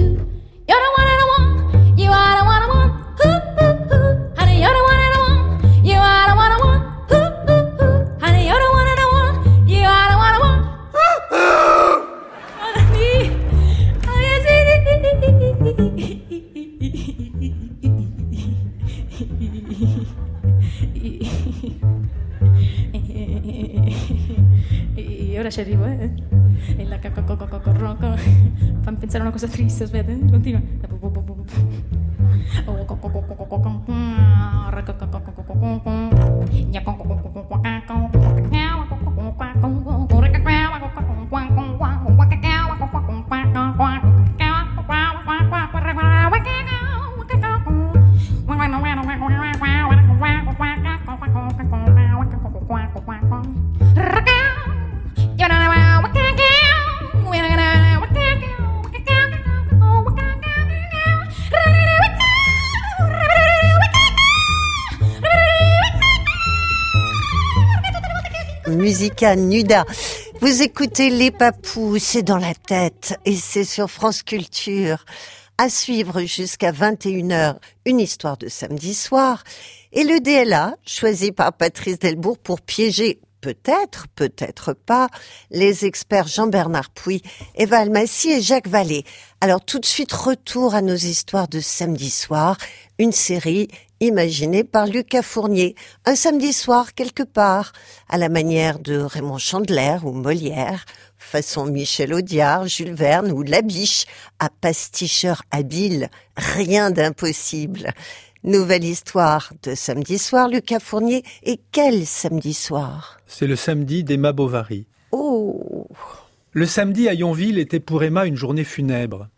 You're the one I want. You are the one I want. Ci arrivo, eh. E la cacocococorroco. Fammi pensare a una cosa triste, aspetta, eh. continua. Nuda. Vous écoutez Les Papous, c'est dans la tête et c'est sur France Culture. À suivre jusqu'à 21h, une histoire de samedi soir. Et le DLA, choisi par Patrice Delbourg pour piéger peut-être, peut-être pas, les experts Jean-Bernard Pouy, Eva Almassi et Jacques Vallée. Alors tout de suite, retour à nos histoires de samedi soir, une série imaginée par Lucas Fournier. Un samedi soir quelque part, à la manière de Raymond Chandler ou Molière, façon Michel Audiard, Jules Verne ou Labiche, à pasticheur habile, rien d'impossible. Nouvelle histoire de samedi soir, Lucas Fournier. Et quel samedi soir? C'est le samedi d'Emma Bovary. Oh Le samedi à Yonville était pour Emma une journée funèbre.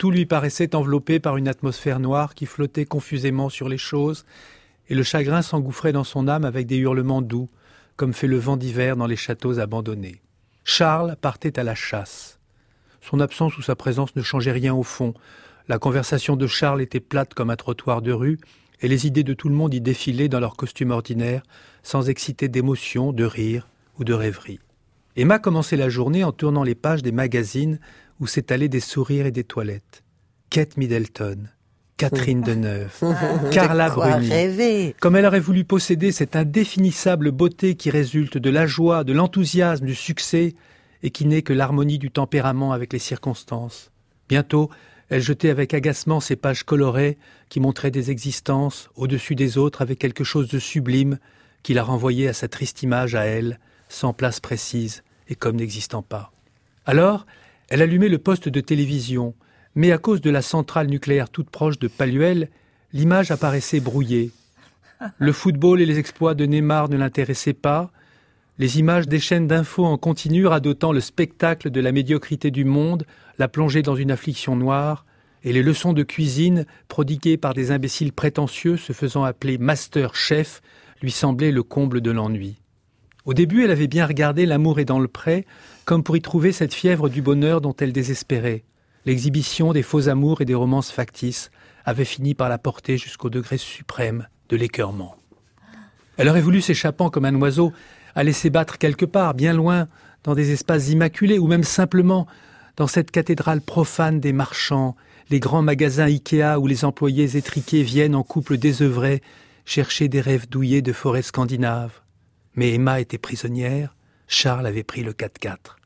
Tout lui paraissait enveloppé par une atmosphère noire qui flottait confusément sur les choses, et le chagrin s'engouffrait dans son âme avec des hurlements doux, comme fait le vent d'hiver dans les châteaux abandonnés. Charles partait à la chasse. Son absence ou sa présence ne changeait rien au fond. La conversation de Charles était plate comme un trottoir de rue, et les idées de tout le monde y défilaient dans leur costume ordinaire, sans exciter d'émotion, de rire ou de rêverie. Emma commençait la journée en tournant les pages des magazines où s'étalaient des sourires et des toilettes. Kate Middleton, Catherine Deneuve, Carla Bruni. rêver. Comme elle aurait voulu posséder cette indéfinissable beauté qui résulte de la joie, de l'enthousiasme, du succès, et qui n'est que l'harmonie du tempérament avec les circonstances. Bientôt, elle jetait avec agacement ces pages colorées qui montraient des existences au-dessus des autres avec quelque chose de sublime qui la renvoyait à sa triste image à elle, sans place précise et comme n'existant pas. Alors, elle allumait le poste de télévision, mais à cause de la centrale nucléaire toute proche de Paluel, l'image apparaissait brouillée. Le football et les exploits de Neymar ne l'intéressaient pas, les images des chaînes d'infos en continu radotant le spectacle de la médiocrité du monde, la plongée dans une affliction noire, et les leçons de cuisine prodiguées par des imbéciles prétentieux se faisant appeler master chef lui semblaient le comble de l'ennui. Au début, elle avait bien regardé L'amour est dans le pré, comme pour y trouver cette fièvre du bonheur dont elle désespérait. L'exhibition des faux amours et des romances factices avait fini par la porter jusqu'au degré suprême de l'écœurement. Elle aurait voulu, s'échappant comme un oiseau, aller s'ébattre quelque part, bien loin, dans des espaces immaculés, ou même simplement dans cette cathédrale profane des marchands, les grands magasins Ikea où les employés étriqués viennent en couple désœuvrés chercher des rêves douillés de forêts scandinaves. Mais Emma était prisonnière, Charles avait pris le 4x4.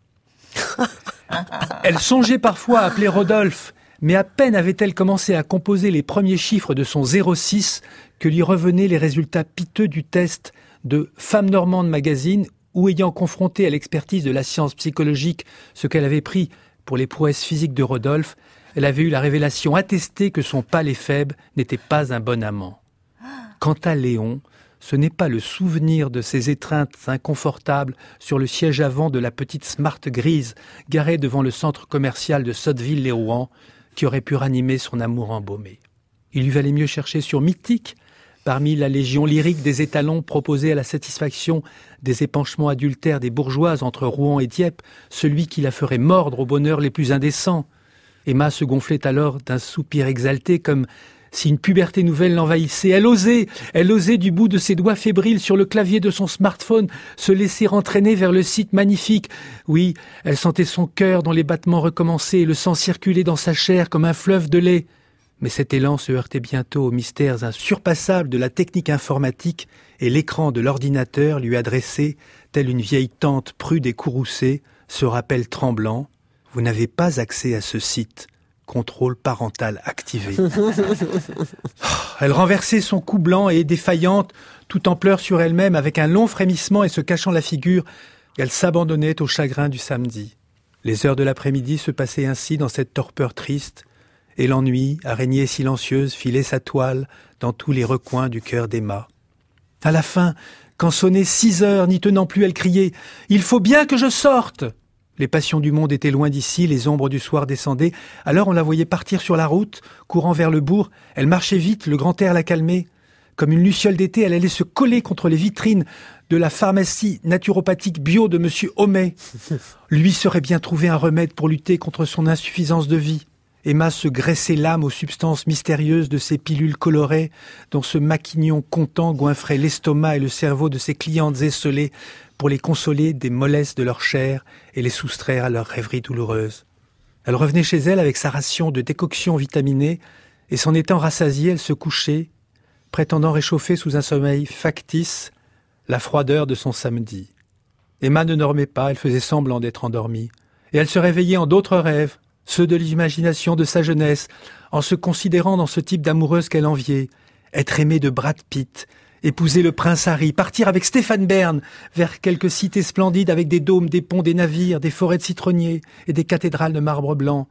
Elle songeait parfois à appeler Rodolphe, mais à peine avait-elle commencé à composer les premiers chiffres de son 06 que lui revenaient les résultats piteux du test de Femme Normande Magazine, où ayant confronté à l'expertise de la science psychologique ce qu'elle avait pris pour les prouesses physiques de Rodolphe, elle avait eu la révélation attestée que son palais faible n'était pas un bon amant. Quant à Léon, ce n'est pas le souvenir de ses étreintes inconfortables sur le siège avant de la petite Smart grise garée devant le centre commercial de Sotteville-les-Rouen qui aurait pu ranimer son amour embaumé. Il lui valait mieux chercher sur Mythique, parmi la légion lyrique des étalons proposés à la satisfaction des épanchements adultères des bourgeoises entre Rouen et Dieppe, celui qui la ferait mordre au bonheur les plus indécents. Emma se gonflait alors d'un soupir exalté comme si une puberté nouvelle l'envahissait. Elle osait, elle osait du bout de ses doigts fébriles sur le clavier de son smartphone se laisser entraîner vers le site magnifique. Oui, elle sentait son cœur dont les battements recommençaient le sang circuler dans sa chair comme un fleuve de lait. Mais cet élan se heurtait bientôt aux mystères insurpassables de la technique informatique et l'écran de l'ordinateur lui adressait, telle une vieille tante prude et courroucée, ce rappel tremblant. Vous n'avez pas accès à ce site. Contrôle parental activé. Elle renversait son cou blanc et défaillante, tout en pleurs sur elle-même, avec un long frémissement et se cachant la figure, elle s'abandonnait au chagrin du samedi. Les heures de l'après-midi se passaient ainsi dans cette torpeur triste, et l'ennui, araignée silencieuse, filait sa toile dans tous les recoins du cœur d'Emma. À la fin, quand sonnaient six heures, n'y tenant plus, elle criait Il faut bien que je sorte les passions du monde étaient loin d'ici, les ombres du soir descendaient, alors on la voyait partir sur la route, courant vers le bourg, elle marchait vite, le grand air la calmait. Comme une luciole d'été, elle allait se coller contre les vitrines de la pharmacie naturopathique bio de monsieur Homais. Lui serait bien trouvé un remède pour lutter contre son insuffisance de vie. Emma se graissait l'âme aux substances mystérieuses de ces pilules colorées, dont ce maquignon content goinfrait l'estomac et le cerveau de ses clientes esselées pour les consoler des mollesses de leur chair et les soustraire à leurs rêveries douloureuses. Elle revenait chez elle avec sa ration de décoction vitaminée, et s'en étant rassasiée, elle se couchait, prétendant réchauffer sous un sommeil factice la froideur de son samedi. Emma ne dormait pas, elle faisait semblant d'être endormie, et elle se réveillait en d'autres rêves, ceux de l'imagination de sa jeunesse, en se considérant dans ce type d'amoureuse qu'elle enviait, être aimée de Brad Pitt, épouser le prince Harry, partir avec Stéphane Bern vers quelques cités splendides avec des dômes, des ponts, des navires, des forêts de citronniers et des cathédrales de marbre blanc,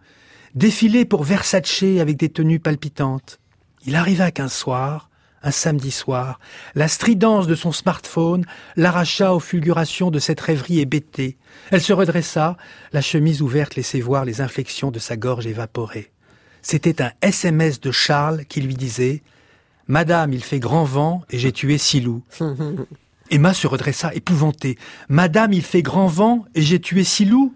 défiler pour Versace avec des tenues palpitantes. Il arriva qu'un soir, un samedi soir, la stridence de son smartphone l'arracha aux fulgurations de cette rêverie hébétée. Elle se redressa, la chemise ouverte laissait voir les inflexions de sa gorge évaporée. C'était un SMS de Charles qui lui disait Madame, il fait grand vent et j'ai tué six loups. Emma se redressa épouvantée. Madame, il fait grand vent et j'ai tué six loups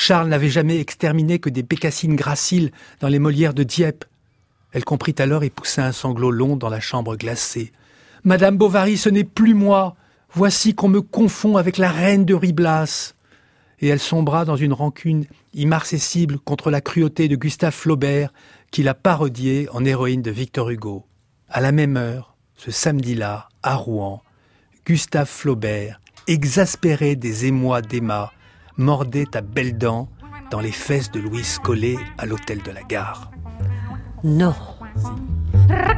Charles n'avait jamais exterminé que des bécassines graciles dans les Molières de Dieppe. Elle comprit alors et poussa un sanglot long dans la chambre glacée. Madame Bovary, ce n'est plus moi. Voici qu'on me confond avec la reine de Riblas. Et elle sombra dans une rancune immarcessible contre la cruauté de Gustave Flaubert, qui l'a parodiée en héroïne de Victor Hugo. À la même heure, ce samedi-là, à Rouen, Gustave Flaubert, exaspéré des émois d'Emma, mordait à belles dents dans les fesses de Louise Collet à l'hôtel de la gare. Non. non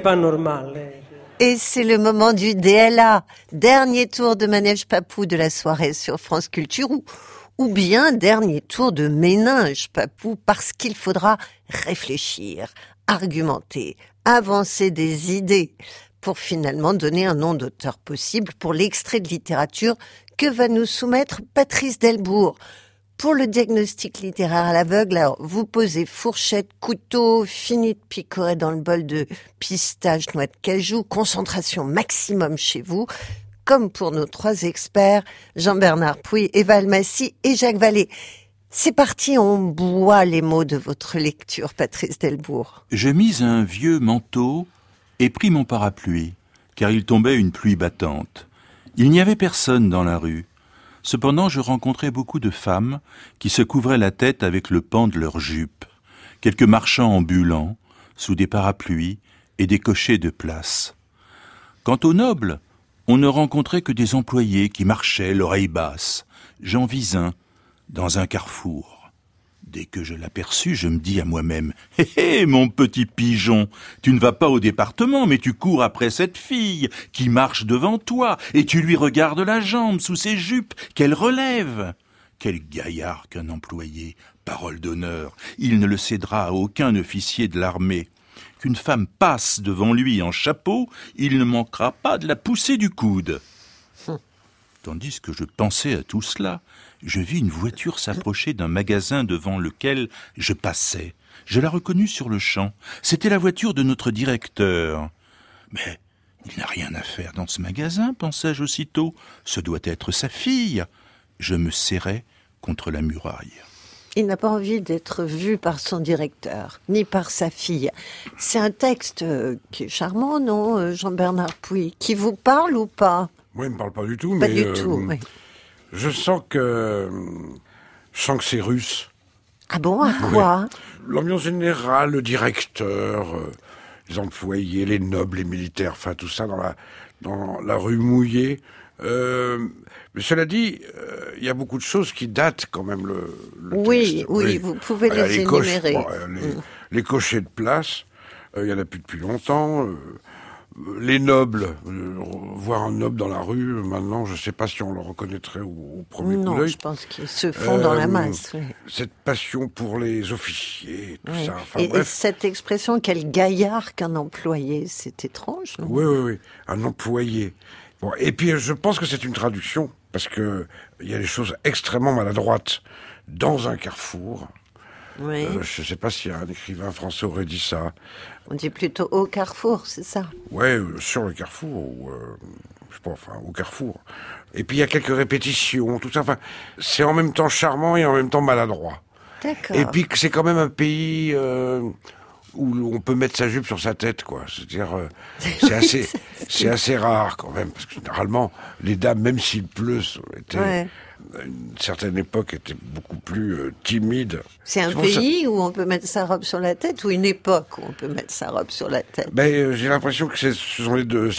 Pas normal. Et c'est le moment du DLA, dernier tour de manège papou de la soirée sur France Culture ou, ou bien dernier tour de ménage papou parce qu'il faudra réfléchir, argumenter, avancer des idées pour finalement donner un nom d'auteur possible pour l'extrait de littérature que va nous soumettre Patrice Delbourg. Pour le diagnostic littéraire à l'aveugle, vous posez fourchette, couteau, fini de picorer dans le bol de pistache, noix de cajou, concentration maximum chez vous, comme pour nos trois experts, Jean-Bernard Pouy, Eva Almassi et Jacques Vallée. C'est parti, on boit les mots de votre lecture, Patrice Delbourg. Je mis un vieux manteau et pris mon parapluie, car il tombait une pluie battante. Il n'y avait personne dans la rue. Cependant, je rencontrais beaucoup de femmes qui se couvraient la tête avec le pan de leurs jupes, quelques marchands ambulants, sous des parapluies et des cochers de place. Quant aux nobles, on ne rencontrait que des employés qui marchaient l'oreille basse. J'en vis un dans un carrefour. Dès que je l'aperçus, je me dis à moi-même Hé hé, mon petit pigeon, tu ne vas pas au département, mais tu cours après cette fille qui marche devant toi, et tu lui regardes la jambe sous ses jupes qu'elle relève. Quel gaillard qu'un employé, parole d'honneur, il ne le cédera à aucun officier de l'armée. Qu'une femme passe devant lui en chapeau, il ne manquera pas de la pousser du coude. Tandis que je pensais à tout cela, je vis une voiture s'approcher d'un magasin devant lequel je passais. Je la reconnus sur le champ. C'était la voiture de notre directeur. Mais il n'a rien à faire dans ce magasin, pensai-je aussitôt. Ce doit être sa fille. Je me serrai contre la muraille. Il n'a pas envie d'être vu par son directeur, ni par sa fille. C'est un texte qui est charmant, non, euh, Jean-Bernard Pouy? Qui vous parle ou pas? Moi, il ne me parle pas du tout, Pas mais du euh, tout, oui. je sens que je sens que c'est russe. Ah bon, à quoi? L'ambiance générale, le directeur, euh, les employés, les nobles, les militaires, enfin tout ça dans la dans la rue mouillée. Euh, mais cela dit, euh, il y a beaucoup de choses qui datent quand même le. le Oui, texte. oui, vous pouvez Euh, les coches- énumérer. bon, euh, les, Mm. les cochers de place, euh, il y en a plus depuis longtemps. Les nobles, euh, voir un noble dans la rue, maintenant, je ne sais pas si on le reconnaîtrait au, au premier coup Non, d'œil. je pense qu'ils se font dans la Euh, masse. oui. Cette passion pour les officiers, tout Oui. ça. Enfin, et, cette expression, quel gaillard qu'un employé, c'est étrange. non? Oui, oui, oui. Un employé. Bon, et puis, je pense que c'est une traduction, parce que il y a des choses extrêmement maladroites dans un carrefour. Oui. Euh, je ne sais pas si un écrivain français aurait dit ça. On dit plutôt au carrefour, c'est ça? Ouais, euh, sur le carrefour, ou, euh, je sais pas, enfin, au carrefour. Et puis, il y a quelques répétitions, tout ça. Enfin, c'est en même temps charmant et en même temps maladroit. D'accord. Et puis, c'est quand même un pays euh, où on peut mettre sa jupe sur sa tête, quoi. C'est-à-dire, euh, c'est assez, c'est assez rare quand même, parce que généralement, les dames, même s'il pleut, étaient, Ouais. à une certaine époque, étaient beaucoup plus euh, timides. C'est un ça- pays où on peut mettre sa robe sur la tête ou une époque où on peut mettre sa robe sur la tête? Ben, euh, j'ai l'impression que ce sont les deux.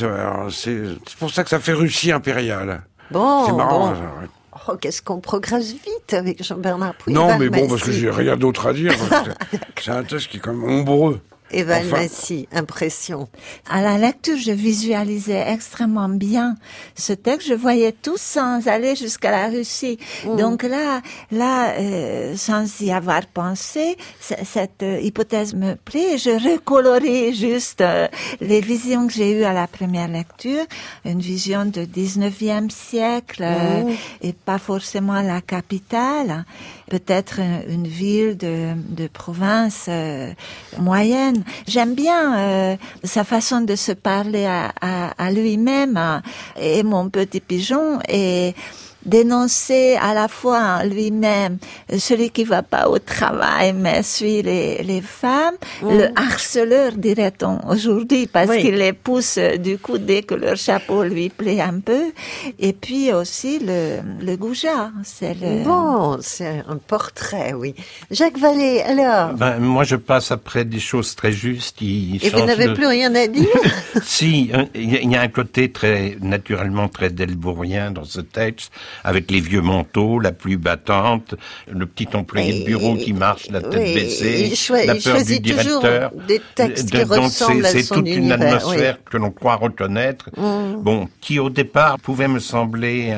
C'est pour ça que ça fait Russie impériale. Bon, c'est marrant. bon. ça, ouais. Oh, qu'est-ce qu'on progresse vite avec Jean-Bernard Pouy. Non, mais bon, parce que j'ai rien d'autre à dire. c'est un texte qui est quand même ombreux. Eva Enfin, Almassi, impression. À la lecture, je visualisais extrêmement bien ce texte. Je voyais tout sans aller jusqu'à la Russie. Donc là, là, euh, sans y avoir pensé, cette euh, hypothèse me plaît. Je recolorie juste euh, les visions que j'ai eues à la première lecture, une vision de 19e siècle euh, Mhm. et pas forcément la capitale, peut-être une, ville de, de province euh, moyenne. J'aime bien euh, sa façon de se parler à, à, à lui-même hein, et mon petit pigeon et dénoncer à la fois lui-même celui qui va pas au travail mais suit les, les femmes, le harceleur dirait-on aujourd'hui parce Oui. qu'il les pousse du coup dès que leur chapeau lui plaît un peu et puis aussi le, le goujat, c'est le... Bon, c'est un portrait, oui. Jacques Vallée, alors Ben, moi, je passe après des choses très justes. Il Et vous n'avez de- plus rien à dire? Si, il y, a- il y a un côté très naturellement très delbourien dans ce texte. Avec les vieux manteaux, la pluie battante, le petit employé de bureau qui marche la tête oui, baissée, la peur du directeur. des textes qui De- donc ressemblent c'est- toute une atmosphère oui. que l'on croit reconnaître. Mm. Bon, qui au départ pouvait me sembler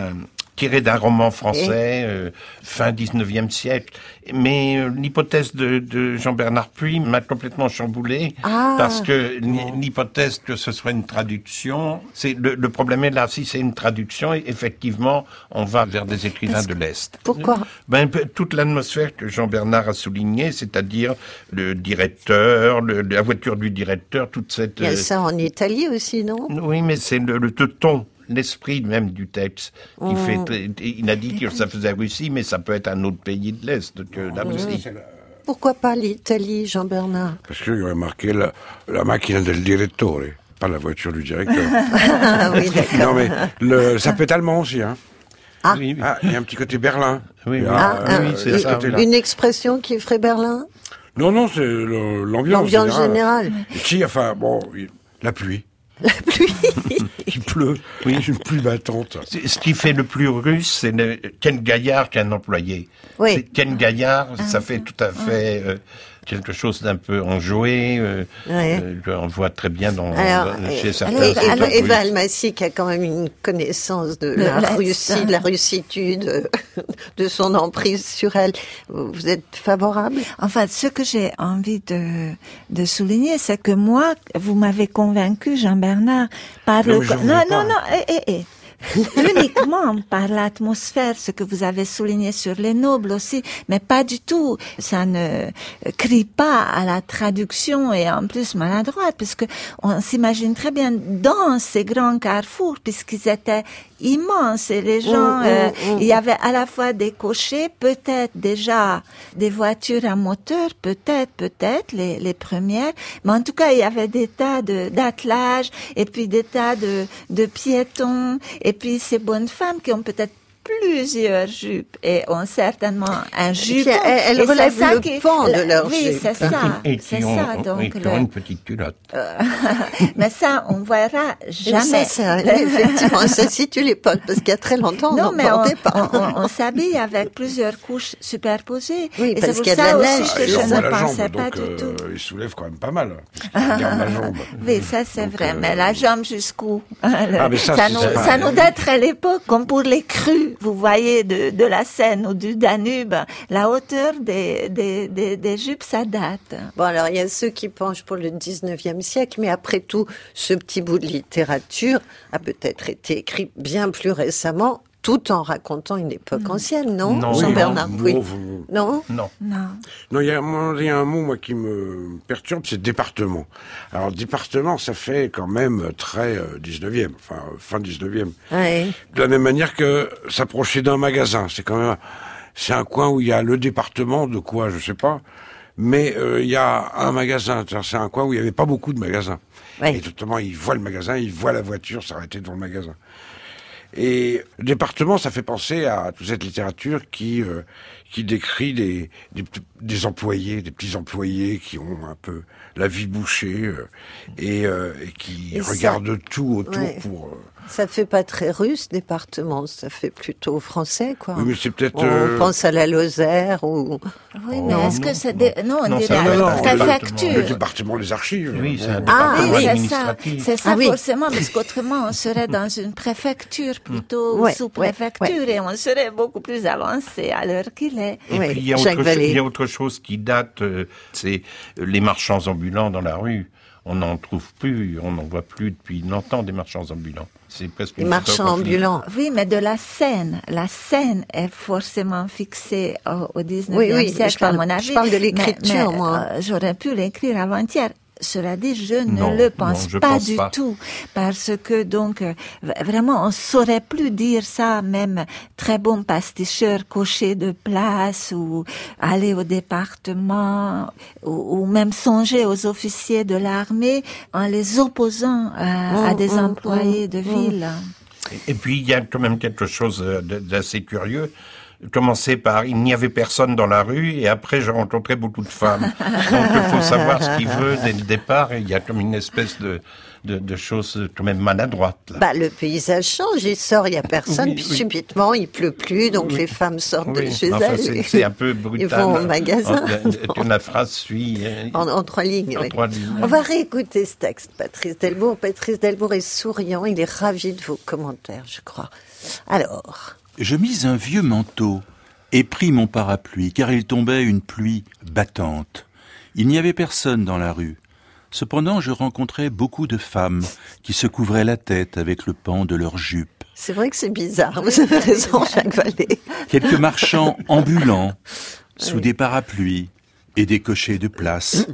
tiré d'un roman français euh, fin 19e siècle. Mais euh, l'hypothèse de, de Jean-Bernard Puy m'a complètement chamboulé Ah. parce que l'hy- l'hypothèse que ce soit une traduction, c'est le, le problème est là. Si c'est une traduction, effectivement, on va vers des écrivains Parce de l'Est. Pourquoi ben, toute l'atmosphère que Jean-Bernard a soulignée, c'est-à-dire le directeur, le- la voiture du directeur, toute cette... Il y a euh, ça en Italie aussi, non? Oui, mais c'est le, le ton, l'esprit même du texte. qui Mm. fait, il a dit que ça faisait Russie, mais ça peut être un autre pays de l'Est que la Russie. Pourquoi pas l'Italie, Jean-Bernard? Parce qu'il y aurait marqué la, la macchina del direttore, pas la voiture du directeur. Ah oui, d'accord. Non mais le, ça peut être allemand aussi, hein. Ah. Ah, il y a un petit côté Berlin. Oui, Ah, euh, ah, une- ce côté-là. une expression qui ferait Berlin? Non, non, c'est le- l'ambiance. L'ambiance générale. Si, enfin, bon, la pluie. La pluie Il pleut. Oui. Une pluie battante. C'est- Ce qui fait le plus russe, c'est le- Ken Gaillard qu'un employé. Oui. C'est- Ken Gaillard, Ah. ça fait tout à fait euh, quelque chose d'un peu enjoué. euh, Ouais. euh, on le voit très bien dans, Alors, dans- chez et- certains. alors, Eva. Almassi qui a quand même une connaissance de Le la. Russie, de la russitude, euh, de son emprise sur elle. Vous êtes favorable? Enfin, ce que j'ai envie de, de souligner, c'est que moi, vous m'avez convaincu, Jean-Bernard, par Non, Non, non, non, eh, eh, eh. Uniquement par l'atmosphère, ce que vous avez souligné sur les nobles aussi, mais pas du tout. Ça ne crie pas à la traduction et en plus maladroite, puisque on s'imagine très bien dans ces grands carrefours, puisqu'ils étaient immenses et les gens, euh, il y avait à la fois des cochers, peut-être déjà des voitures à moteur, peut-être, peut-être les, les premières, mais en tout cas il y avait des tas de d'attelages et puis des tas de de piétons et puis ces bonnes femmes qui ont peut-être plusieurs jupes et ont certainement un jupon. elles- elles Et c'est relèvent ça le qui- pan de leur Oui, jupe. c'est ça. Et C'est qui ont, ça, oui, donc. qui le- ont une petite culotte. euh, mais ça, on verra jamais. Ça, ça, effectivement, ça situe l'époque, parce qu'il y a très longtemps, on Non, n'en mais on, pas. on, on- on s'habille avec plusieurs couches superposées. Oui, et parce qu'il y a de ça la aussi neige. que il je ne pensais jambe, pas donc du euh, tout. il soulève quand même pas mal. Il garde la jambe. Oui, ça c'est vrai, euh, mais la jambe jusqu'où hein, Ah, ça, nous, ça nous date à l'époque, comme pour les crues, vous voyez, de, la Seine ou du Danube, la hauteur des, des jupes, ça date. Bon, alors, il y a ceux qui penchent pour le 19e siècle, mais après tout, ce petit bout de littérature a peut-être été écrit bien plus récemment, tout en racontant une époque ancienne, non, Non, Jean-Bernard non, Oui. non, Non Non. Non. Non, il y a, y un mot moi qui me perturbe, c'est département. Alors département, ça fait quand même très euh, 19e, enfin fin 19e. Ouais. De la même manière que s'approcher d'un magasin, c'est quand même c'est un coin où il y a le département de quoi, je sais pas, mais euh, il y a un magasin. C'est un coin où il y avait pas beaucoup de magasins. Et totalement, il voit le magasin, il voit la voiture s'arrêter devant le magasin. Et le département, ça fait penser à toute cette littérature qui euh, qui décrit des, des des employés, des petits employés qui ont un peu la vie bouchée euh, et, euh, et qui Et ça- regardent tout autour Ouais. pour. Ça fait pas très russe, département, ça fait plutôt français, quoi. Oui, mais c'est peut-être, On euh, pense à la Lozère ou... Oui, mais est-ce que c'est des... Non, on Non, dirait ça, non, non, la préfecture. Le département des archives. Oui, c'est un Ah département oui, c'est ça. administratif. C'est ça Ah oui. forcément, parce qu'autrement on serait dans une préfecture plutôt Ouais, sous-préfecture ouais, et on serait beaucoup plus avancé à l'heure qu'il est. Et puis il y, a autre cho- il y a autre chose qui date, euh, c'est euh, les marchands ambulants dans la rue. On n'en trouve plus, on n'en voit plus depuis longtemps des marchands ambulants. C'est presque une photographie. Oui, mais de la scène. La scène est forcément fixée au, au 19e Oui, oui, siècle, je parle- à mon avis. je parle de l'écriture, moi. euh, J'aurais pu l'écrire avant-hier. Cela dit, je ne Non, le non, pense je pas pense du pas. tout, parce que donc euh, vraiment on saurait plus dire ça, même très bon pasticheur cocher de place ou aller au département ou, ou même songer aux officiers de l'armée en les opposant à, à Mm, des mm, employés mm, de mm. ville. Et puis il y a quand même quelque chose euh, d'assez curieux. Commençait par il n'y avait personne dans la rue et après j'ai rencontré beaucoup de femmes. Donc il faut savoir ce qu'il veut dès le départ et il y a comme une espèce de, de, de chose quand même maladroite. Là. Bah, le paysage change, il sort, il n'y a personne, Oui, puis oui. subitement il pleut plus, donc Oui. les femmes sortent de chez enfin, elles. c'est- un peu Ils brutal. vont au magasin. En- La phrase suit. euh, En, en trois lignes. En trois lignes. On va réécouter ce texte, Patrice Delbourg. Patrice Delbourg est souriant, il est ravi de vos commentaires, je crois. Alors, Je mis un vieux manteau et pris mon parapluie, car il tombait une pluie battante. Il n'y avait personne dans la rue. Cependant, je rencontrais beaucoup de femmes qui se couvraient la tête avec le pan de leur jupe. c'est vrai que c'est bizarre, vous avez raison, Jacques Vallée. Quelques marchands ambulants, sous des parapluies et des cochers de place.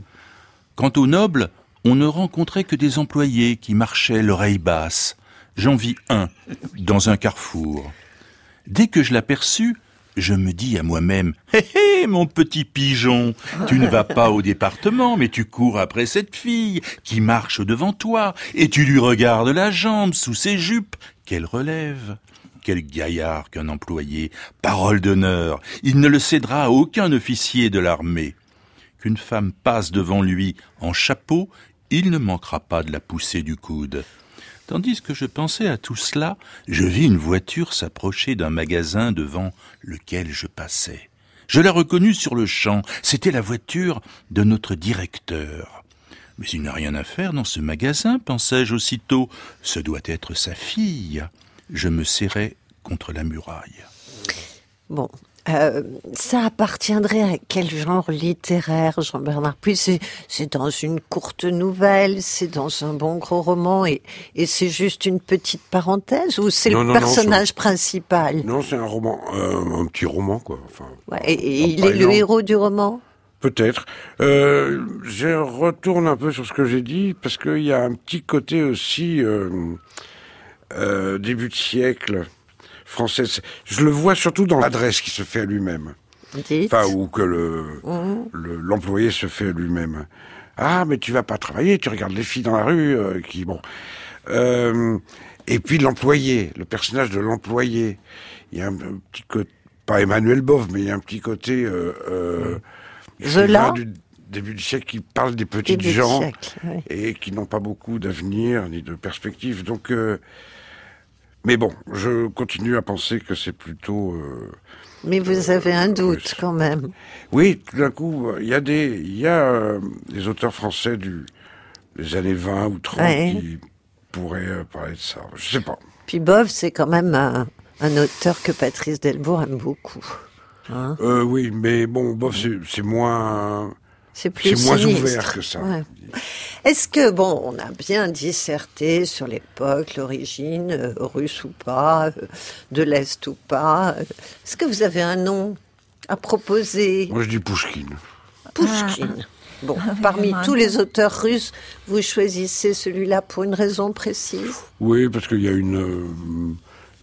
Quant aux nobles, on ne rencontrait que des employés qui marchaient l'oreille basse. J'en vis un dans un carrefour. Dès que je l'aperçus, je me dis à moi-même, hé hé, mon petit pigeon, tu ne vas pas au département, mais tu cours après cette fille qui marche devant toi, et tu lui regardes la jambe sous ses jupes, qu'elle relève. Quel gaillard qu'un employé. Parole d'honneur. Il ne le cédera à aucun officier de l'armée. Qu'une femme passe devant lui en chapeau, il ne manquera pas de la pousser du coude. Tandis que je pensais à tout cela, je vis une voiture s'approcher d'un magasin devant lequel je passais. Je la reconnus sur le champ. C'était la voiture de notre directeur. Mais il n'a rien à faire dans ce magasin, pensai-je aussitôt. Ce doit être sa fille. Je me serrai contre la muraille. Bon, euh, ça appartiendrait à quel genre littéraire, Jean-Bernard Puis c'est dans une courte nouvelle, c'est dans un bon gros roman, et, et c'est juste une petite parenthèse, ou c'est le non, personnage principal? Non, c'est un roman, euh, un petit roman, quoi. Enfin, Ouais, Et, et il est le héros du roman? Peut-être. Euh, je retourne un peu sur ce que j'ai dit, parce qu'il y a un petit côté aussi euh, début de siècle français. Je le vois surtout dans l'adresse qui se fait à lui-même. Enfin, ou que le Mhm. le- l'employé se fait à lui-même. Ah, mais tu vas pas travailler, tu regardes les filles dans la rue, euh, qui bon. Euh, et puis l'employé, le personnage de l'employé. Il y a un, petit côté, pas Emmanuel Bove, mais il y a un petit côté euh, euh, du début du siècle qui parle des petites Début gens siècle, oui. et qui n'ont pas beaucoup d'avenir ni de perspective. Donc, mais bon, je continue à penser que c'est plutôt. euh, Mais vous avez un doute quand même. oui, tout d'un coup, il y a des, il y a euh, des auteurs français du, des années 20 ou 30 Ouais. qui pourraient euh, parler de ça. Je sais pas. Puis Bove, c'est quand même un, un auteur que Patrice Delbourg aime beaucoup. Hein Euh, oui, mais bon, bof, c'est c'est moins, c'est plus moins ouvert que ça. Ouais. Est-ce que, bon, on a bien disserté sur l'époque, l'origine, euh, russe ou pas, euh, de l'Est ou pas. euh, Est-ce que vous avez un nom à proposer? Moi, je dis Pouchkine. Pouchkine. Bon, Ah, parmi tous les auteurs russes, vous choisissez celui-là pour une raison précise? Oui, parce qu'il y a une, euh,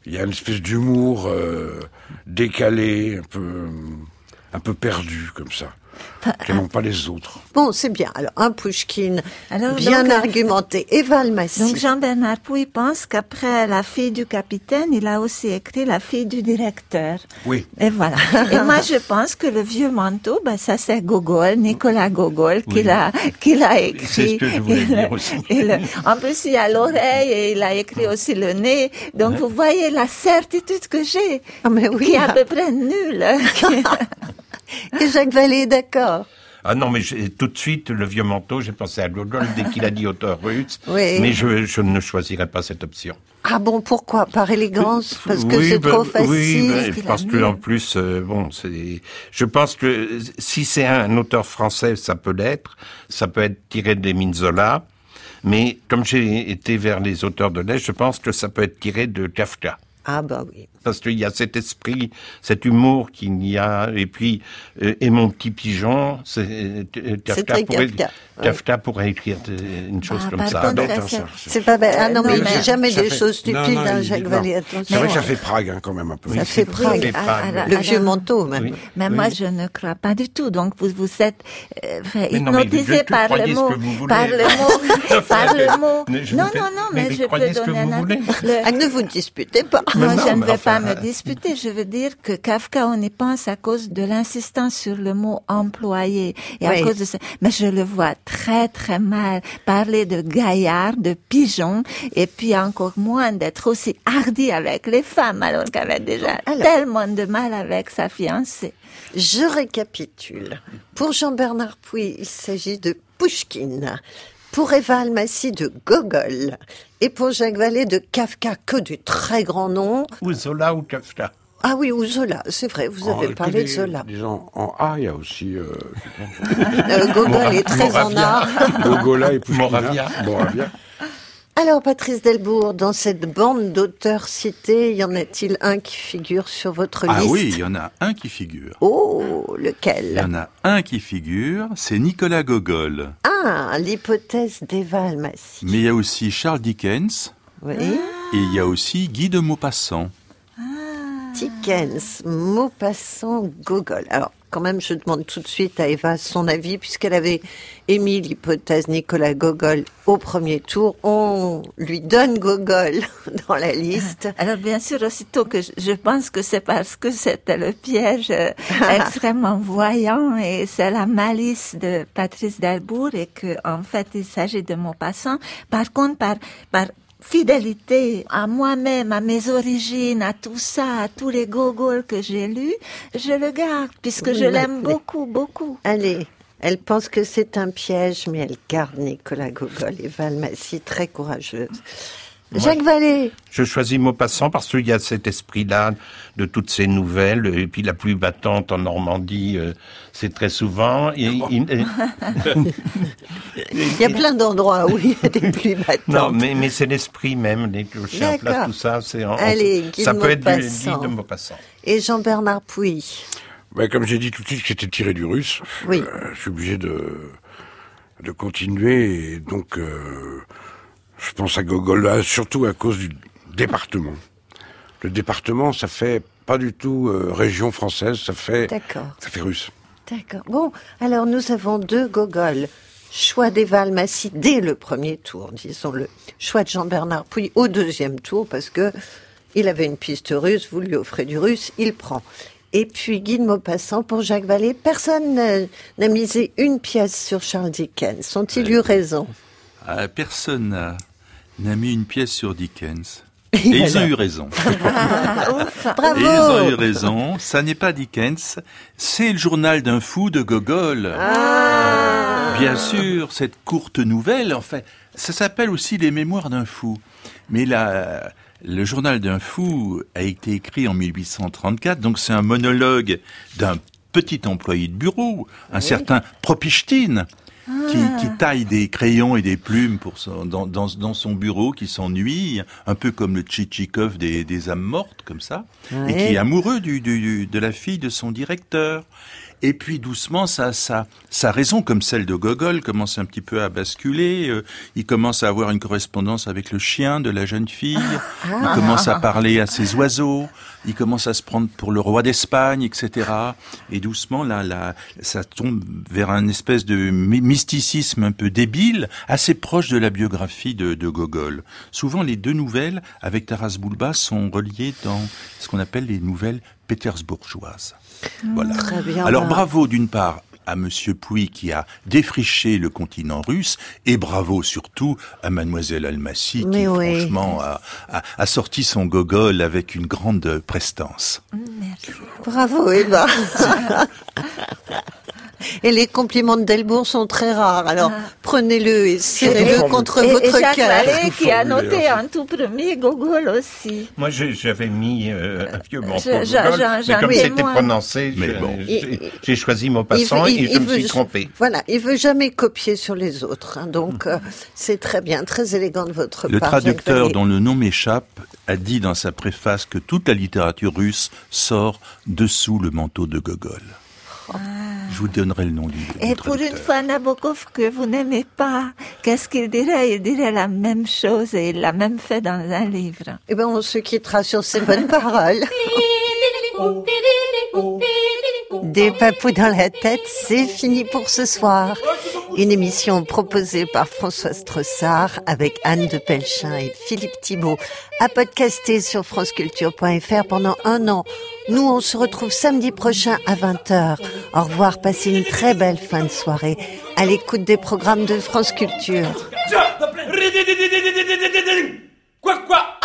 il y a une espèce d'humour euh, décalé, un peu, euh, un peu perdu comme ça, que n'ont pas les autres. Bon, c'est bien. Alors, un Pouchkine Alors, bien donc, euh, argumenté. Eva Almassi. Donc Jean-Bernard Pouy pense qu'après la fille du capitaine, il a aussi écrit la fille du directeur. Oui. Et voilà. Et moi, je pense que le vieux manteau, ben, ça c'est Gogol, Nicolas Gogol, qui Oui. l'a, qui l'a écrit. C'est ce que je voulais Et dire le- aussi. et le- en plus, il y a l'oreille et il a écrit aussi le nez. Donc, vous voyez la certitude que j'ai, Ah, mais oui. qui est à peu près nulle. Et Jacques Vallée est d'accord. Ah non, mais tout de suite, le vieux manteau, j'ai pensé à Gogol dès qu'il a dit auteur russe. Oui. Mais je, je ne choisirai pas cette option. Ah bon, pourquoi? Par élégance? Parce que Oui, c'est ben, trop facile Oui, qu'il a parce que en plus, euh, bon, c'est. Je pense que si c'est un auteur français, ça peut l'être. Ça peut être tiré d'Émile Zola. Mais comme j'ai été vers les auteurs de l'Est, je pense que ça peut être tiré de Kafka. Ah bah oui. Parce qu'il y a cet esprit, cet humour qu'il y a, et puis, euh, et mon petit pigeon, c'est, euh, Kafka, très pourrait, Kafka, ouais. Pourrait écrire une chose Ah, comme ça. c'est- pas bête. Ah non, Euh, mais non, il dit mais jamais des fait- choses non, stupides, non, hein, il dit- Jacques non. Vallée. C'est vrai que ça fait Prague hein, quand même un peu. Ça fait Prague. alors- Le alors- vieux manteau, même. Oui. Mais moi, je ne crois pas du tout. Donc, vous vous êtes euh, Mais non, mais hypnotisé par le mot, par le mot, par le mot. Mais non, non, non, mais mais, mais je peux donner vous un Ah, ne vous disputez pas. Non, non, je ne mais vais enfin, pas me disputer. Je veux dire que Kafka, on y pense à cause de l'insistance sur le mot employé et Oui. à cause de ça. Mais je le vois très très mal parler de gaillard, de pigeon, et puis encore moins d'être aussi hardi avec les femmes, alors qu'elle avait déjà Alors. tellement de mal avec sa fiancée. Je récapitule. Pour Jean-Bernard Puy, il s'agit de Pushkin. Pour Eva Almassi, de Gogol. Et pour Jacques Vallée, de Kafka, que de très grands noms. Ou Zola ou Kafka. Ah oui, ou Zola, c'est vrai, vous avez Oh, parlé que de Zola. des gens en A, il y a aussi euh, Euh, Gogol est très en art. Gogola et Pushkina. Moravia. Moravia. Alors, Patrice Delbourg, dans cette bande d'auteurs cités, y en a-t-il un qui figure sur votre Ah liste oui, il y en a un qui figure. Oh, Il y lequel en a un qui figure, c'est Nicolas Gogol. Ah, l'hypothèse d'Eva Almassi. Mais il y a aussi Charles Dickens Oui. et il y a aussi Guy de Maupassant. Dickens, Maupassant, Gogol. Alors, quand même, je demande tout de suite à Eva son avis, puisqu'elle avait émis l'hypothèse Nicolas Gogol au premier tour. On lui donne Gogol dans la liste. Alors bien sûr, aussitôt que je, pense que c'est parce que c'était le piège euh, extrêmement voyant et c'est la malice de Patrice Delbourg et que en fait il s'agit de Maupassant. Par contre, par, par fidélité à moi-même, à mes origines, à tout ça, à tous les gogols que j'ai lus, je le garde puisque Oui, je l'aime beaucoup, beaucoup. Allez, elle pense que c'est un piège, mais elle garde Nicolas Gogol. Eva Almassi, très courageuse. Jacques Vallée. Je choisis Maupassant parce qu'il y a cet esprit-là de toutes ces nouvelles. Et puis la pluie battante en Normandie, euh, c'est très souvent. Et- il- Il y a plein d'endroits où il y a des pluies battantes. non, mais, mais c'est l'esprit même, les clochers en place, tout ça. C'est en- ça peut être du de Maupassant. Et Jean-Bernard Pouy. Ouais, comme j'ai dit tout de suite que c'était tiré du russe, Oui. euh, je suis obligé de, de continuer. Et donc, euh, je pense à Gogol, là, surtout à cause du département. Le département, ça fait pas du tout euh, région française, ça fait, D'accord. ça fait russe. D'accord. Bon, alors nous avons deux Gogol. Choix d'Eva Almassi dès le premier tour, disons-le. Choix de Jean-Bernard Pouy au deuxième tour, parce que il avait une piste russe, vous lui offrez du russe, il prend. Et puis Guy de Maupassant pour Jacques Vallée. Personne n'a- misé une pièce sur Charles Dickens. Ont-ils eu raison? personne n'a- n'a mis une pièce sur Dickens. Et ils ont eu raison. Bravo Et ils ont eu raison. Ça n'est pas Dickens, c'est le journal d'un fou de Gogol. Ah. Bien sûr, cette courte nouvelle, en fait, ça s'appelle aussi Les Mémoires d'un fou. Mais la, le journal d'un fou a été écrit en 1834, donc c'est un monologue d'un petit employé de bureau, un certain Propichtine, qui, qui taille des crayons et des plumes pour son, dans, dans, dans son bureau, qui s'ennuie, un peu comme le Tchitchikov des, des âmes mortes, comme ça, et qui est amoureux du, du- de la fille de son directeur. Et puis doucement, sa, sa, sa raison, comme celle de Gogol, commence un petit peu à basculer. Euh, il commence à avoir une correspondance avec le chien de la jeune fille. Il commence à parler à ses oiseaux. Il commence à se prendre pour le roi d'Espagne, etc. Et doucement, là, là, ça tombe vers un espèce de my- mysticisme un peu débile, assez proche de la biographie de, de Gogol. Souvent, les deux nouvelles avec Taras Bulba sont reliées dans ce qu'on appelle les nouvelles pétersbourgeoises. Voilà. Très bien. Alors bravo d'une part à Monsieur Pouy qui a défriché le continent russe et bravo surtout à Mademoiselle Almassi Mais qui oui. franchement a, a- a sorti son gogol avec une grande prestance. Bravo Eva. Et les compliments de Delbourg sont très rares. Alors prenez-le et serrez-le contre et, votre Jacques cœur. Vallée qui a noté en tout premier Gogol aussi. Moi, j'avais mis euh, un vieux mot Je- Gogol, mais comme ai c'était prononcé, Mais je- bon. j'ai choisi Il veut- il- et je il me veut- suis trompé. Voilà, il veut jamais copier sur les autres. hein. donc euh, c'est très bien, très élégant de votre Le part. Jacques traducteur dont le nom m'échappe a dit dans sa préface que toute la littérature russe sort dessous le manteau de Gogol. Je vous donnerai le nom du, du Et pour une fois, Nabokov, que vous n'aimez pas, qu'est-ce qu'il dirait? Il dirait la même chose et il l'a même fait dans un livre. Eh ben, on se quittera sur ces bonnes paroles. Des papous dans la tête, c'est fini pour ce soir. Une émission proposée par François Strossard avec Anne de Pelchin et Philippe Thibault, à podcaster sur franceculture.fr pendant un an. Nous, on se retrouve samedi prochain à 20h. Au revoir, passez une très belle fin de soirée à l'écoute des programmes de France Culture. Quoi, quoi